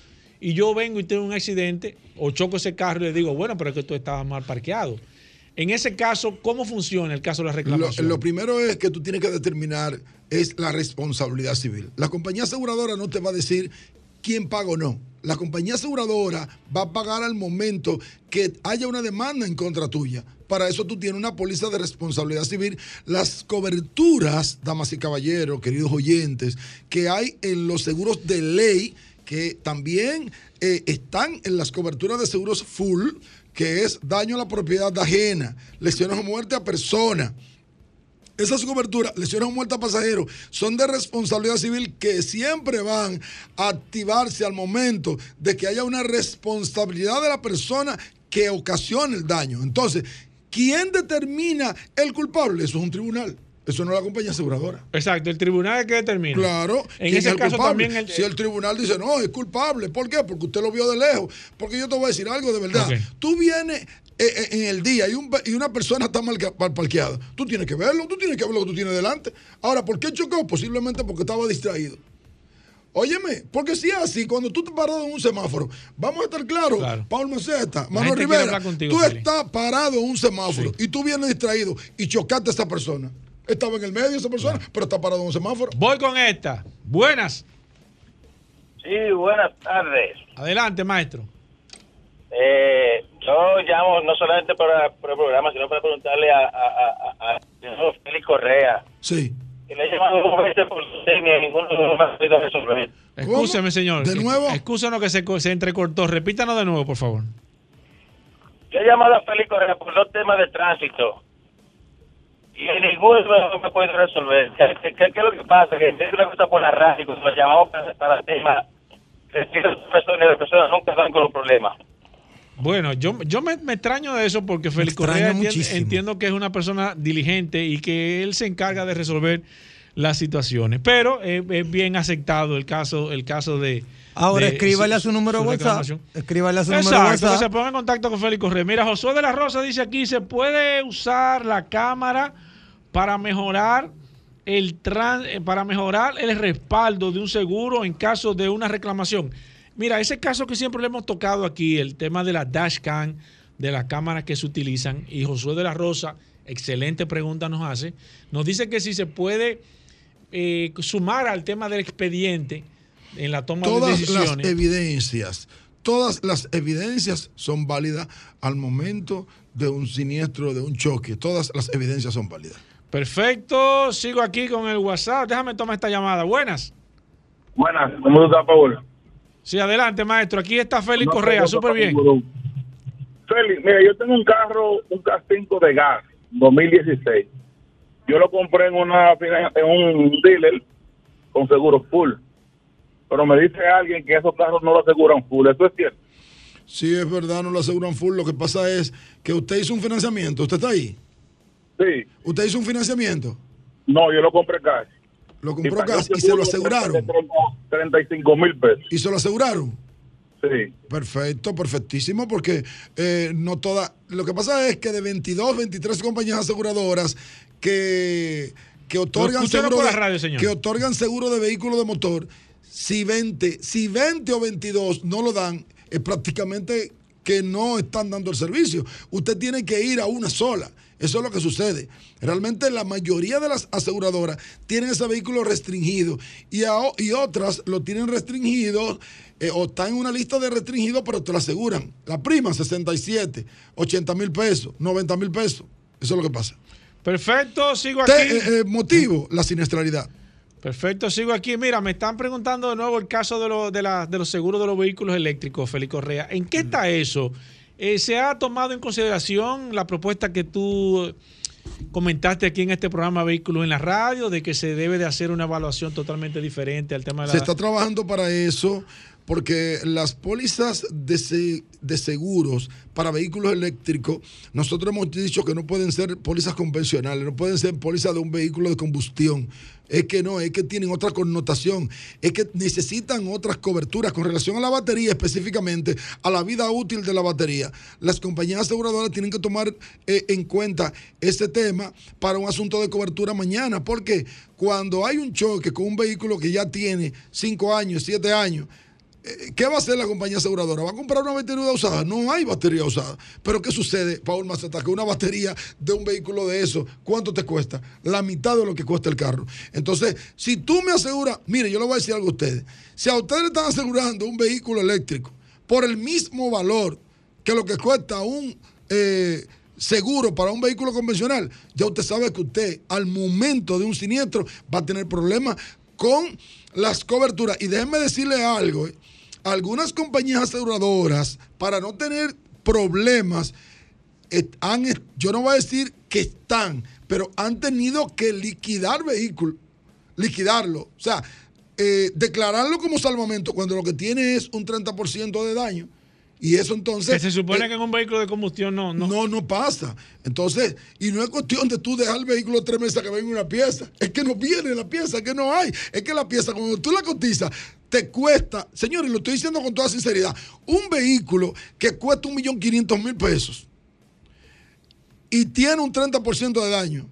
Speaker 3: y yo vengo y tengo un accidente o choco ese carro y le digo, bueno, pero es que tú estabas mal parqueado. En ese caso, ¿cómo funciona el caso de la
Speaker 5: Lo,
Speaker 3: reclamación?
Speaker 5: lo primero es que tú tienes que determinar es la responsabilidad civil. La compañía aseguradora no te va a decir quién paga o no. La compañía aseguradora va a pagar al momento que haya una demanda en contra tuya. Para eso tú tienes una póliza de responsabilidad civil. Las coberturas, damas y caballeros, queridos oyentes, que hay en los seguros de ley, que también eh, están en las coberturas de seguros full, que es daño a la propiedad ajena, lesiones o muerte a persona. Esas coberturas, lesiones o muerte a pasajeros, son de responsabilidad civil que siempre van a activarse al momento de que haya una responsabilidad de la persona que ocasione el daño. Entonces, ¿quién determina el culpable? Eso es un tribunal. Eso no es la compañía aseguradora.
Speaker 3: Exacto, el tribunal es que determina.
Speaker 5: Claro.
Speaker 3: En
Speaker 5: ¿quién
Speaker 3: ese
Speaker 5: es
Speaker 3: caso
Speaker 5: culpable?
Speaker 3: también el-
Speaker 5: Si el tribunal dice, no, es culpable. ¿Por qué? Porque usted lo vio de lejos. Porque yo te voy a decir algo de verdad. Tú vienes eh, eh, en el día y, un ve- y una persona está mal, parqueada. Tú tienes que verlo, tú tienes que ver lo que tú tienes delante. Ahora, ¿por qué chocó? Posiblemente porque estaba distraído. Óyeme, porque si es así, cuando tú te parado en un semáforo, vamos a estar claros,
Speaker 3: Claro.
Speaker 5: Paul Maceta, Manuel Rivera,
Speaker 3: contigo,
Speaker 5: tú estás parado en un semáforo y tú vienes distraído y chocaste a esa persona. Estaba en el medio esa persona, pero está parado en un semáforo.
Speaker 3: Voy con esta. Buenas.
Speaker 7: Sí, buenas tardes.
Speaker 3: Adelante, maestro.
Speaker 7: Eh, yo llamo no solamente para, para el programa, sino para preguntarle a, a, a, Félix Correa,
Speaker 5: Sí.
Speaker 7: que le he llamado dos veces por y ninguno de los podido resolver.
Speaker 3: Excúseme, señor.
Speaker 5: ¿De nuevo?
Speaker 3: Excúsenos que se, se entrecortó. Repítanos de nuevo, por favor.
Speaker 7: Yo he llamado a Félix Correa por dos temas de tránsito y ninguno me, me puede resolver. ¿Qué, qué, qué- qué es lo que pasa? Que es una cosa por la radio, cuando lo llamamos para, para temas de ciertas personas las personas nunca dan con los problemas.
Speaker 3: Bueno, yo, yo me, me extraño de eso porque Félix Correa entiendo que es una persona diligente y que él se encarga de resolver las situaciones. Pero eh, es bien aceptado el caso, el caso de.
Speaker 6: Ahora
Speaker 3: de
Speaker 6: escríbale
Speaker 3: su-
Speaker 6: a su número
Speaker 3: su
Speaker 6: de WhatsApp. Escríbale a su número de
Speaker 3: Exacto, que
Speaker 6: WhatsApp.
Speaker 3: se ponga en contacto con Félix Correa. Mira, Josué de la Rosa dice aquí: se puede usar la cámara para mejorar el eh, para mejorar el respaldo de un seguro en caso de una reclamación. Mira, ese caso que siempre le hemos tocado aquí, el tema de la dashcam, de las cámaras que se utilizan, y Josué de la Rosa, excelente pregunta nos hace, nos dice que si se puede eh, sumar al tema del expediente en la toma de
Speaker 5: Todas las
Speaker 3: decisiones.
Speaker 5: evidencias, todas las evidencias son válidas al momento de un siniestro, de un choque. Todas las evidencias son válidas.
Speaker 3: Perfecto, sigo aquí con el WhatsApp. Déjame tomar esta llamada. Buenas.
Speaker 8: Buenas, ¿cómo tú estás, Paul?
Speaker 3: Sí, adelante, maestro. Aquí está Félix Correa, súper bien.
Speaker 8: Félix, mira, yo tengo un carro, un K5 de gas, 2016. Yo lo compré en una en un dealer con seguro full. Pero me dice alguien que esos carros no lo aseguran full. ¿Eso es cierto?
Speaker 5: Sí, es verdad, no lo aseguran full. Lo que pasa es que usted hizo un financiamiento. ¿Usted está ahí?
Speaker 8: Sí.
Speaker 5: ¿Usted hizo un financiamiento?
Speaker 8: No, yo lo compré cash.
Speaker 5: Lo compró gas y se lo aseguraron.
Speaker 8: 35 mil pesos.
Speaker 5: ¿Y se lo aseguraron?
Speaker 8: Sí.
Speaker 5: Perfecto, perfectísimo, porque eh, no toda. Lo que pasa es que de 22, 23 compañías aseguradoras que, que otorgan seguro de,
Speaker 3: radio,
Speaker 5: que otorgan seguro de vehículo de motor, si 20, si 20 o 22 no lo dan, es prácticamente que no están dando el servicio. Usted tiene que ir a una sola. Eso es lo que sucede. Realmente la mayoría de las aseguradoras tienen ese vehículo restringido y, a- y otras lo tienen restringido eh, o están en una lista de restringidos, pero te lo aseguran. La prima, 67, 80 mil pesos, 90 mil pesos. Eso es lo que pasa.
Speaker 3: Perfecto, sigo aquí.
Speaker 5: Te- eh, eh, motivo, la siniestralidad.
Speaker 3: Perfecto, sigo aquí. Mira, me están preguntando de nuevo el caso de, lo- de, la- de los seguros de los vehículos eléctricos, Félix Correa. ¿En qué está eso? Eh, ¿Se ha tomado en consideración la propuesta que tú comentaste aquí en este programa Vehículos en la Radio, de que se debe de hacer una evaluación totalmente diferente al tema de la...
Speaker 5: Se está trabajando para eso porque las pólizas de, se- de seguros para vehículos eléctricos, nosotros hemos dicho que no pueden ser pólizas convencionales, no pueden ser pólizas de un vehículo de combustión. Es que no, es que tienen otra connotación, es que necesitan otras coberturas con relación a la batería específicamente, a la vida útil de la batería. Las compañías aseguradoras tienen que tomar eh, en cuenta ese tema para un asunto de cobertura mañana, porque cuando hay un choque con un vehículo que ya tiene 5 años, 7 años, ¿Qué va a hacer la compañía aseguradora? ¿Va a comprar una batería usada? No hay batería usada. Pero ¿qué sucede, Paul Maceta? Que una batería de un vehículo de eso, ¿cuánto te cuesta? La mitad de lo que cuesta el carro. Entonces, si tú me aseguras, mire, yo le voy a decir algo a ustedes. Si a ustedes le están asegurando un vehículo eléctrico por el mismo valor que lo que cuesta un eh, seguro para un vehículo convencional, ya usted sabe que usted al momento de un siniestro va a tener problemas con las coberturas. Y déjenme decirle algo, eh, algunas compañías aseguradoras, para no tener problemas, han, yo no voy a decir que están, pero han tenido que liquidar vehículos, liquidarlo. O sea, eh, declararlo como salvamento cuando lo que tiene es un 30% de daño. Y eso entonces...
Speaker 3: que se supone
Speaker 5: eh,
Speaker 3: que en un vehículo de combustión no... no.
Speaker 5: no, no pasa. Entonces, y no es cuestión de tú dejar el vehículo tres meses a que venga una pieza. Es que no viene la pieza, es que no hay. Es que la pieza, cuando tú la cotizas, te cuesta, señores, lo estoy diciendo con toda sinceridad, un vehículo que cuesta un millón quinientos mil pesos y tiene un 30% de daño,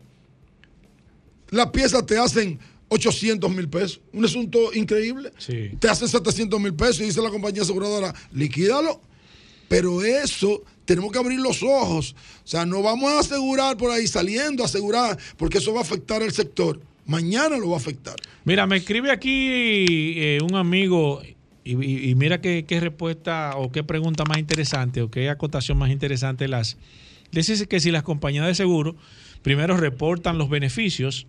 Speaker 5: las piezas te hacen 800 mil pesos. Un asunto increíble.
Speaker 3: Sí.
Speaker 5: Te hacen 700 mil pesos y dice la compañía aseguradora, liquídalo. Pero eso tenemos que abrir los ojos. O sea, no vamos a asegurar por ahí saliendo asegurar, porque eso va a afectar el sector. Mañana lo va a afectar.
Speaker 3: Mira, me escribe aquí eh, un amigo y, mira qué, qué respuesta o qué pregunta más interesante o qué acotación más interesante las. Dice que si las compañías de seguro primero reportan los beneficios,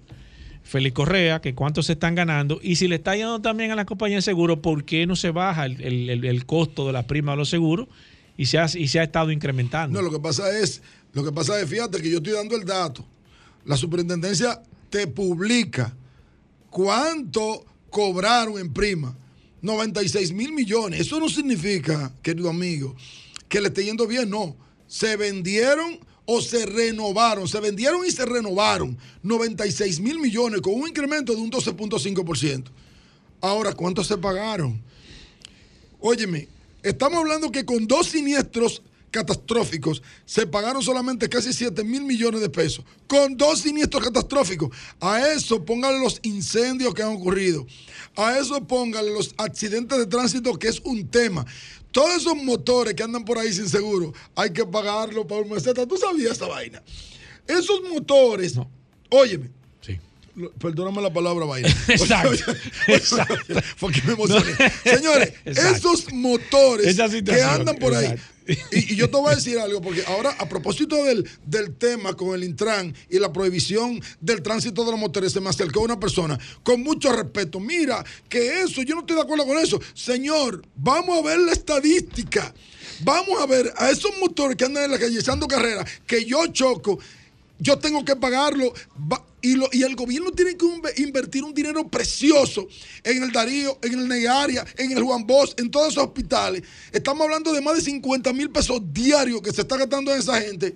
Speaker 3: Félix Correa, que cuánto se están ganando, y si le está yendo también a las compañías de seguro, ¿por qué no se baja el- el- el costo de la prima de los seguros y se ha, y se ha estado incrementando?
Speaker 5: No, lo que pasa es, lo que pasa es, fíjate que yo estoy dando el dato. La superintendencia te publica cuánto cobraron en prima. 96 mil millones. Eso no significa, querido amigo, que le esté yendo bien, no. Se vendieron o se renovaron. Se vendieron y se renovaron 96 mil millones con un incremento de un 12.5%. Ahora, ¿cuánto se pagaron? Óyeme, estamos hablando que con dos siniestros catastróficos se pagaron solamente casi 7 mil millones de pesos. Con dos siniestros catastróficos. A eso póngale los incendios que han ocurrido. A eso póngale los accidentes de tránsito, que es un tema. Todos esos motores que andan por ahí sin seguro, hay que pagarlo para un meseta. ¿Tú sabías esa vaina? Esos motores, óyeme,
Speaker 3: Sí.
Speaker 5: lo- Perdóname la palabra vaina.
Speaker 3: Exacto,
Speaker 5: Oye, oye, Porque me emocioné. Señores,
Speaker 3: Exacto.
Speaker 5: esos motores que andan por ahí.
Speaker 3: exacto.
Speaker 5: Y, y yo te voy a decir algo, porque ahora, a propósito del, del tema con el Intran y la prohibición del tránsito de los motores, se me acercó una persona con mucho respeto. Mira, que eso, yo no estoy de acuerdo con eso. Señor, vamos a ver la estadística. Vamos a ver a esos motores que andan en la calle echando carreras, que yo choco, yo tengo que pagarlo. y, lo- y el gobierno tiene que inve- invertir un dinero precioso en el Darío, en el Negaria, en el Juan Bosch, en todos esos hospitales. Estamos hablando de más de 50 mil pesos diarios que se está gastando en esa gente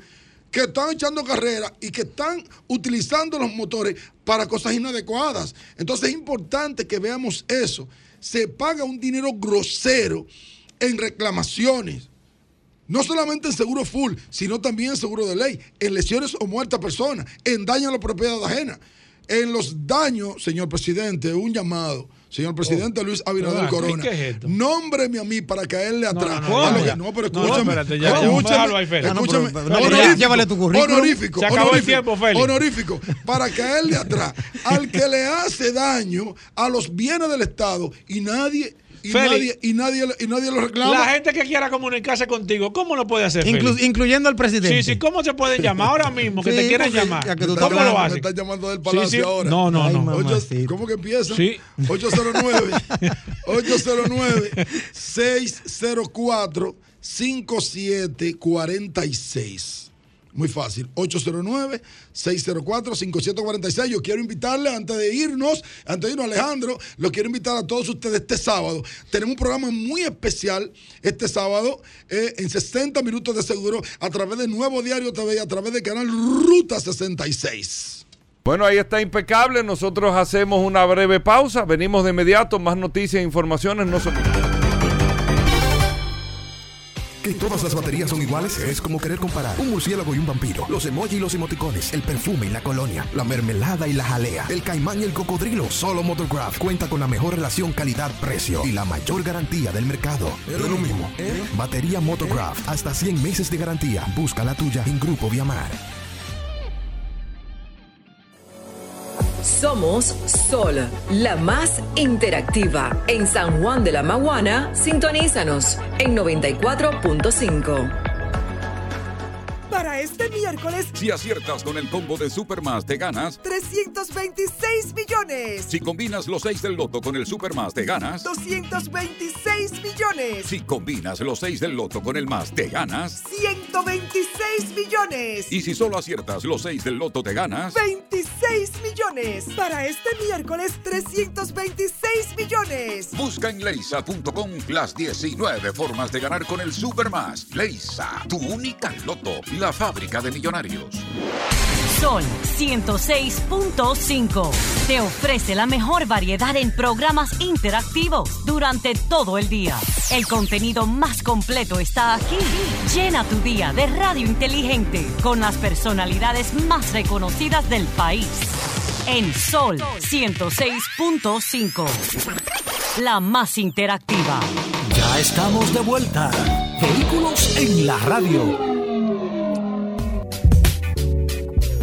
Speaker 5: que están echando carreras y que están utilizando los motores para cosas inadecuadas. Entonces es importante que veamos eso. Se paga un dinero grosero en reclamaciones. No solamente en seguro full, sino también en seguro de ley, en lesiones o muerte a personas, en daño a la propiedad ajena. En los daños, señor presidente, un llamado. Señor presidente Luis Abinader
Speaker 3: Pero,
Speaker 5: Corona,
Speaker 3: ¿qué es esto?
Speaker 5: nómbreme a mí para caerle atrás.
Speaker 3: no,
Speaker 5: no, pero
Speaker 3: No, no,
Speaker 5: escúchame.
Speaker 3: espérate, ya, ya,
Speaker 5: escúchame,
Speaker 6: pero- pero-
Speaker 5: Honorífico,
Speaker 6: llévale tu currículum.
Speaker 5: Honorífico,
Speaker 3: Se acabó el
Speaker 5: honorífico,
Speaker 3: tiempo, Félix.
Speaker 5: honorífico, para caerle atrás al que le hace daño a los bienes del Estado y nadie Y
Speaker 3: Félix,
Speaker 5: nadie, y, nadie, y nadie lo reclama.
Speaker 3: la gente que quiera comunicarse contigo, ¿cómo lo puede hacer?
Speaker 6: Inclu-
Speaker 3: Félix?
Speaker 6: incluyendo al presidente.
Speaker 3: Sí, sí, ¿cómo se pueden llamar ahora mismo que
Speaker 6: Sí,
Speaker 3: te quieren
Speaker 6: porque
Speaker 3: llamar?
Speaker 6: ya que tú
Speaker 3: ¿Cómo
Speaker 6: estás
Speaker 3: lo
Speaker 5: Me
Speaker 3: hacen?
Speaker 5: están llamando del
Speaker 3: Sí,
Speaker 5: palacio
Speaker 3: sí.
Speaker 5: ahora.
Speaker 3: No, no,
Speaker 6: Ay,
Speaker 3: no.
Speaker 5: Ocho-. ¿Cómo que empieza?
Speaker 3: Sí.
Speaker 5: 809 809 604 5746. Muy fácil. 809-604-5746. Yo quiero invitarle, antes de irnos, antes de irnos, Alejandro, lo quiero invitar a todos ustedes este sábado. Tenemos un programa muy especial este sábado eh, en 60 minutos de seguro a través de Nuevo Diario TV y a través del canal Ruta 66.
Speaker 2: Bueno, ahí está impecable. Nosotros hacemos una breve pausa. Venimos de inmediato. Más noticias e informaciones. No se...
Speaker 9: Que todas las baterías son iguales es como querer comparar un murciélago y un vampiro. Los emoji y los emoticones, el perfume y la colonia, la mermelada y la jalea, el caimán y el cocodrilo. Solo Motograph cuenta con la mejor relación calidad-precio y la mayor garantía del mercado. Es lo mismo. Batería Motograph, hasta 100 meses de garantía. Busca la tuya en Grupo Viamar.
Speaker 10: Somos Sol, la más interactiva. En San Juan de la Maguana, sintonízanos en 94.5.
Speaker 11: Para este miércoles,
Speaker 12: Si aciertas con el combo de Supermas, te ganas.
Speaker 11: 326 millones.
Speaker 12: Si combinas los 6 del loto con el Supermas, te ganas.
Speaker 11: 226 millones.
Speaker 12: Si combinas los 6 del loto con el más, te ganas.
Speaker 11: 126 millones.
Speaker 12: Y si solo aciertas los 6 del loto, te ganas.
Speaker 11: 26 millones. Para este miércoles, 326 millones.
Speaker 12: Busca en leisa.com las 19 formas de ganar con el Supermas. Leisa, tu única loto, la fábrica de millonarios.
Speaker 13: Sol 106.5 te ofrece la mejor variedad en programas interactivos durante todo el día. El contenido más completo está aquí. Llena tu día de radio inteligente con las personalidades más reconocidas del país. En Sol 106.5, la más interactiva.
Speaker 1: Ya estamos de vuelta. Vehículos en la radio.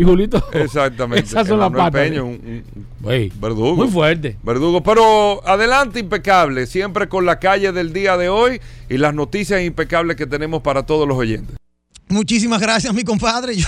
Speaker 3: Y Julito.
Speaker 2: Exactamente.
Speaker 3: Esas son las patas.
Speaker 2: Peña, un- un- verdugo.
Speaker 3: Muy fuerte.
Speaker 2: Verdugo, pero adelante impecable, siempre con la calle del día de hoy y las noticias impecables que tenemos para todos los oyentes.
Speaker 6: Muchísimas gracias, mi compadre. Yo,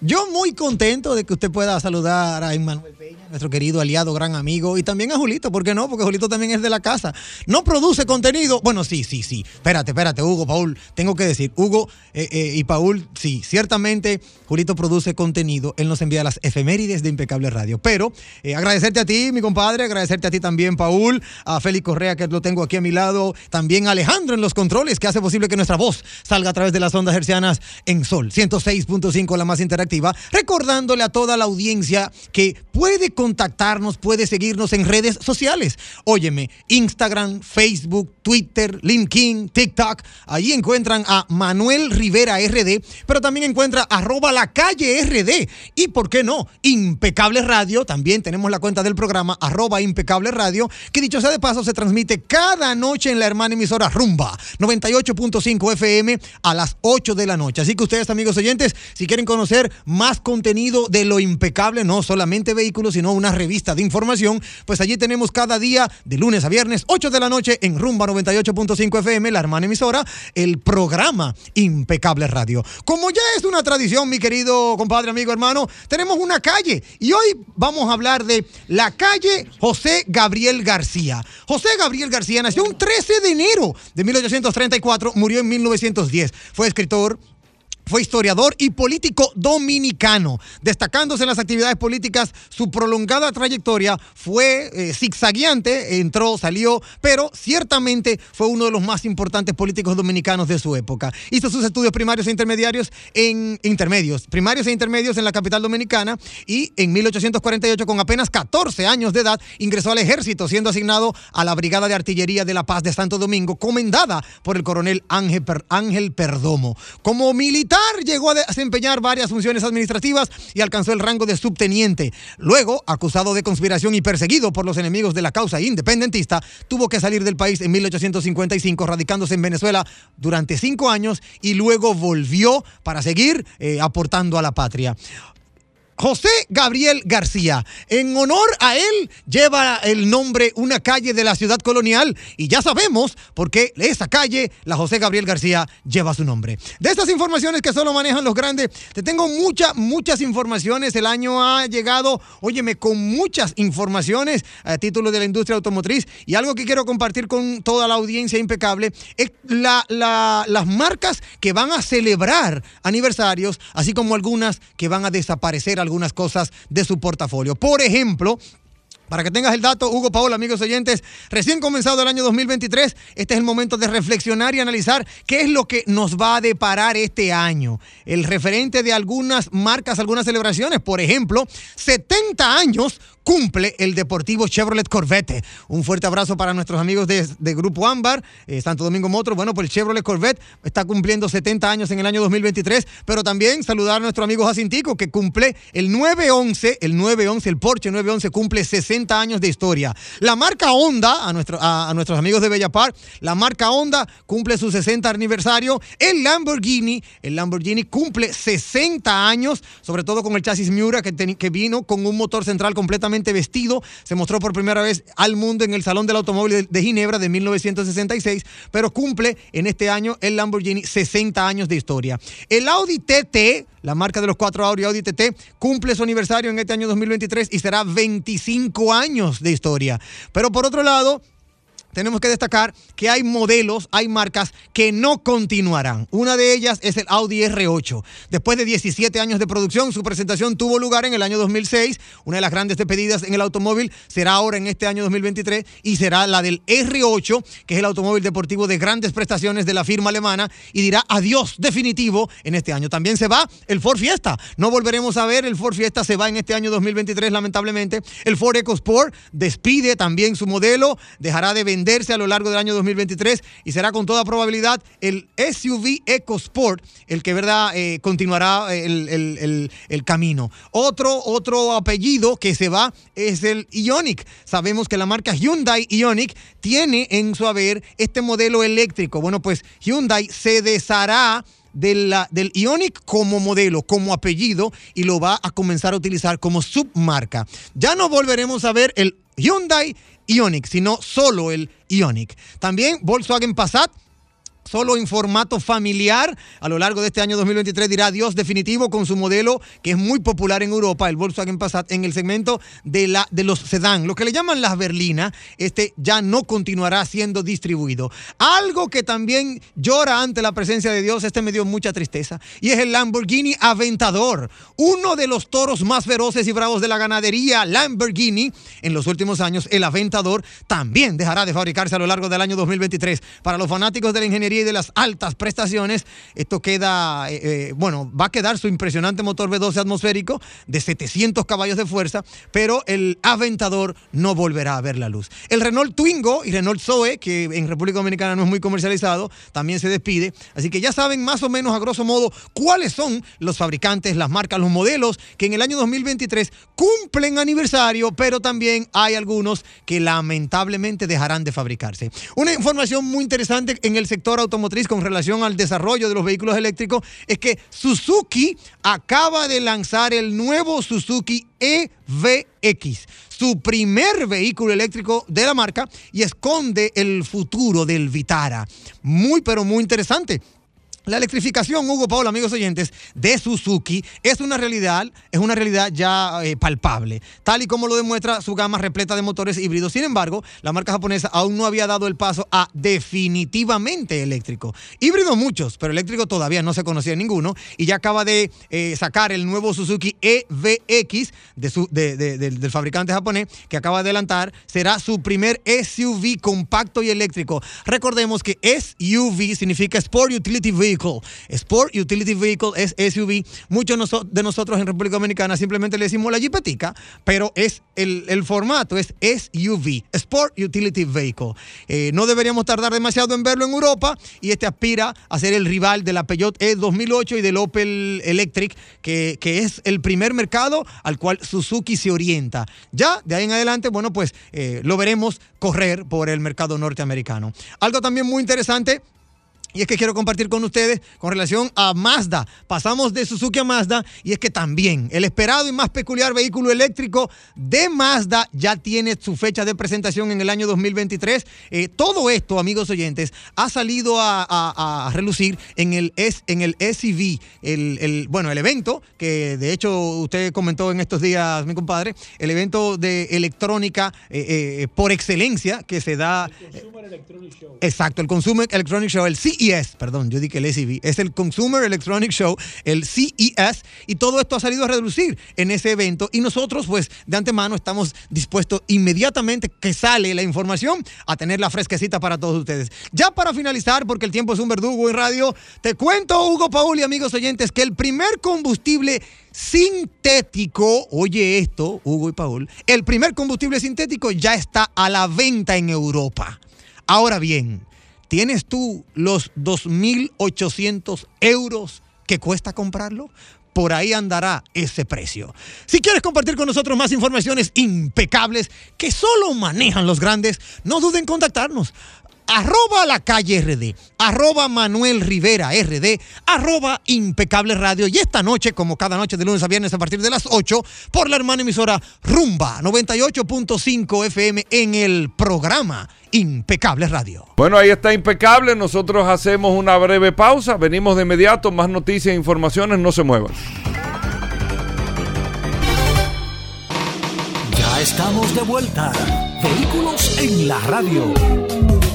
Speaker 6: yo muy contento de que usted pueda saludar a Emmanuel Peña, nuestro querido aliado, gran amigo, y también a Julito, ¿por qué no? Porque Julito también es de la casa. No produce contenido. Bueno, sí, sí, sí. Espérate, espérate, Hugo, Paul, tengo que decir, Hugo eh, eh, y Paul, sí, ciertamente Julito produce contenido. Él nos envía las efemérides de Impecable Radio. Pero eh, agradecerte a ti, mi compadre, agradecerte a ti también, Paul, a Félix Correa, que lo tengo aquí a mi lado, también a Alejandro en los controles, que hace posible que nuestra voz salga a través de las ondas hercianas en Sol 106.5, la más interactiva, recordándole a toda la audiencia que puede contactarnos, puede seguirnos en redes sociales. Óyeme, Instagram, Facebook, Twitter, LinkedIn, TikTok, ahí encuentran a Manuel Rivera RD, pero también encuentra arroba la calle RD y, ¿por qué no? Impecable Radio, también tenemos la cuenta del programa arroba Impecable Radio, que dicho sea de paso se transmite cada noche en la hermana emisora Rumba 98.5 FM a las 8 de la noche. Así que ustedes, amigos oyentes, si quieren conocer más contenido de lo impecable, no solamente vehículos, sino una revista de información, pues allí tenemos cada día, de lunes a viernes, 8 de la noche, en Rumba 98.5 FM, la hermana emisora, el programa Impecable Radio. Como ya es una tradición, mi querido compadre, amigo, hermano, tenemos una calle y hoy vamos a hablar de la calle José Gabriel García. José Gabriel García nació un 13 de enero de 1834, murió en 1910. Fue escritor, fue historiador y político dominicano. Destacándose en las actividades políticas, su prolongada trayectoria fue eh, zigzagueante, entró, salió, pero ciertamente fue uno de los más importantes políticos dominicanos de su época. Hizo sus estudios primarios e intermediarios en intermedios, primarios e intermedios en la capital dominicana y en 1848 con apenas 14 años de edad ingresó al ejército siendo asignado a la Brigada de Artillería de la Paz de Santo Domingo, comendada por el coronel Ángel, Per- Ángel Perdomo. Como militar llegó a desempeñar varias funciones administrativas y alcanzó el rango de subteniente. Luego, acusado de conspiración y perseguido por los enemigos de la causa independentista, tuvo que salir del país en 1855, radicándose en Venezuela durante cinco años y luego volvió para seguir eh, aportando a la patria. José Gabriel García. En honor a él lleva el nombre una calle de la ciudad colonial y ya sabemos por qué esa calle, la José Gabriel García, lleva su nombre. De estas informaciones que solo manejan los grandes, te tengo muchas, muchas informaciones. El año ha llegado, óyeme, con muchas informaciones a título de la industria automotriz y algo que quiero compartir con toda la audiencia impecable es la- la- las marcas que van a celebrar aniversarios, así como algunas que van a desaparecer algunas cosas de su portafolio. Por ejemplo, para que tengas el dato, Hugo Paola, amigos oyentes, recién comenzado el año 2023, este es el momento de reflexionar y analizar qué es lo que nos va a deparar este año. El referente de algunas marcas, algunas celebraciones, por ejemplo, 70 años cumple el Deportivo Chevrolet Corvette. Un fuerte abrazo para nuestros amigos de, de Grupo Ámbar, eh, Santo Domingo Motors. Bueno, pues el Chevrolet Corvette está cumpliendo 70 años en el año 2023, pero también saludar a nuestro amigo Jacintico que cumple el 911, el 911, el Porsche 911 cumple 60 años de historia. La marca Honda, a, nuestro, a, a nuestros amigos de Bellapar, la marca Honda cumple su 60 aniversario. El Lamborghini, el Lamborghini cumple 60 años, sobre todo con el chasis Miura que vino con un motor central completamente vestido. Se mostró por primera vez al mundo en el Salón del Automóvil de, de Ginebra de 1966, pero cumple en este año el Lamborghini 60 años de historia. El Audi TT, la marca de los cuatro Audi, Audi TT, cumple su aniversario en este año 2023 y será 25 años de historia. Pero por otro lado, tenemos que destacar que hay modelos, hay marcas que no continuarán. Una de ellas es el Audi R8. Después de 17 años de producción, su presentación tuvo lugar en el año 2006. Una de las grandes despedidas en el automóvil será ahora en este año 2023 y será la del R8, que es el automóvil deportivo de grandes prestaciones de la firma alemana y dirá adiós definitivo en este año. También se va el Ford Fiesta. No volveremos a ver, el Ford Fiesta se va en este año 2023 lamentablemente. El Ford EcoSport despide también su modelo, dejará de venderse a lo largo del año 2023 y será con toda probabilidad el SUV EcoSport el que verdad eh, continuará el, el- el- el camino. Otro, otro apellido que se va es el Ionic. Sabemos que la marca Hyundai Ionic tiene en su haber este modelo eléctrico. Bueno, pues Hyundai se deshará de la- del Ionic como modelo, como apellido, y lo va a comenzar a utilizar como submarca. Ya no volveremos a ver el Hyundai Ionic, sino solo el Ionic. También Volkswagen Passat solo en formato familiar. A lo largo de este año 2023 dirá adiós definitivo con su modelo que es muy popular en Europa, el Volkswagen Passat, en el segmento de, la, de los sedán, lo que le llaman las berlinas, este ya no continuará siendo distribuido. Algo que también llora ante la presencia de Dios, este me dio mucha tristeza, y es el Lamborghini Aventador, uno de los toros más feroces y bravos de la ganadería Lamborghini. En los últimos años, el Aventador también dejará de fabricarse a lo largo del año 2023. Para los fanáticos de la ingeniería de las altas prestaciones, esto queda, eh, eh, bueno, va a quedar su impresionante motor V12 atmosférico de 700 caballos de fuerza, pero el Aventador no volverá a ver la luz. El Renault Twingo y Renault Zoe, que en República Dominicana no es muy comercializado, también se despide. Así que ya saben más o menos a grosso modo cuáles son los fabricantes, las marcas, los modelos que en el año 2023 cumplen aniversario, pero también hay algunos que lamentablemente dejarán de fabricarse. Una información muy interesante en el sector automotriz con relación al desarrollo de los vehículos eléctricos es que Suzuki acaba de lanzar el nuevo Suzuki EVX, su primer vehículo eléctrico de la marca y esconde el futuro del Vitara. Muy, pero muy interesante. La electrificación, Hugo Paul, amigos oyentes, de Suzuki es una realidad, es una realidad ya eh, palpable, tal y como lo demuestra su gama repleta de motores híbridos. Sin embargo, la marca japonesa aún no había dado el paso a definitivamente eléctrico. Híbridos muchos, pero eléctrico todavía no se conocía ninguno y ya acaba de eh, sacar el nuevo Suzuki EVX del fabricante japonés que acaba de adelantar. Será su primer SUV compacto y eléctrico. Recordemos que SUV significa Sport Utility Vehicle Sport Utility Vehicle es SUV. Muchos de nosotros en República Dominicana simplemente le decimos la jipetica, pero es el, formato es SUV, Sport Utility Vehicle. Eh, no deberíamos tardar demasiado en verlo en Europa y este aspira a ser el rival de la Peugeot E 2008 y del Opel Electric, que, que es el primer mercado al cual Suzuki se orienta. Ya de ahí en adelante, bueno, pues eh, lo veremos correr por el mercado norteamericano. Algo también muy interesante y es que quiero compartir con ustedes con relación a Mazda. Pasamos de Suzuki a Mazda y es que también el esperado y más peculiar vehículo eléctrico de Mazda ya tiene su fecha de presentación en el año 2023. Eh, todo esto, amigos oyentes, ha salido a, a- a relucir en el, S- en el SEV, el, el- bueno, el evento que de hecho usted comentó en estos días, mi compadre, el evento de electrónica eh, eh, por excelencia que se da Exacto, el Consumer Electronic Show, el CES, perdón, yo dije el SEV, es el Consumer Electronic Show, el CES, y todo esto ha salido a reducir en ese evento y nosotros pues de antemano estamos dispuestos inmediatamente que sale la información a tenerla fresquecita para todos ustedes. Ya para finalizar, porque el tiempo es un verdugo en radio, te cuento, Hugo Paul y amigos oyentes, que el primer combustible sintético, oye esto, Hugo y Paul, el primer combustible sintético ya está a la venta en Europa. Ahora bien, ¿tienes tú los 2.800 euros que cuesta comprarlo? Por ahí andará ese precio. Si quieres compartir con nosotros más informaciones impecables que solo manejan los grandes, no duden en contactarnos. Arroba la calle RD, arroba Manuel Rivera RD, arroba Impecable Radio. Y esta noche, como cada noche de lunes a viernes a partir de las 8, por la hermana emisora Rumba 98.5 FM en el programa Impecable Radio.
Speaker 2: Bueno, ahí está impecable. Nosotros hacemos una breve pausa. Venimos de inmediato. Más noticias e informaciones. No se muevan.
Speaker 1: Ya estamos de vuelta. Vehículos en la radio.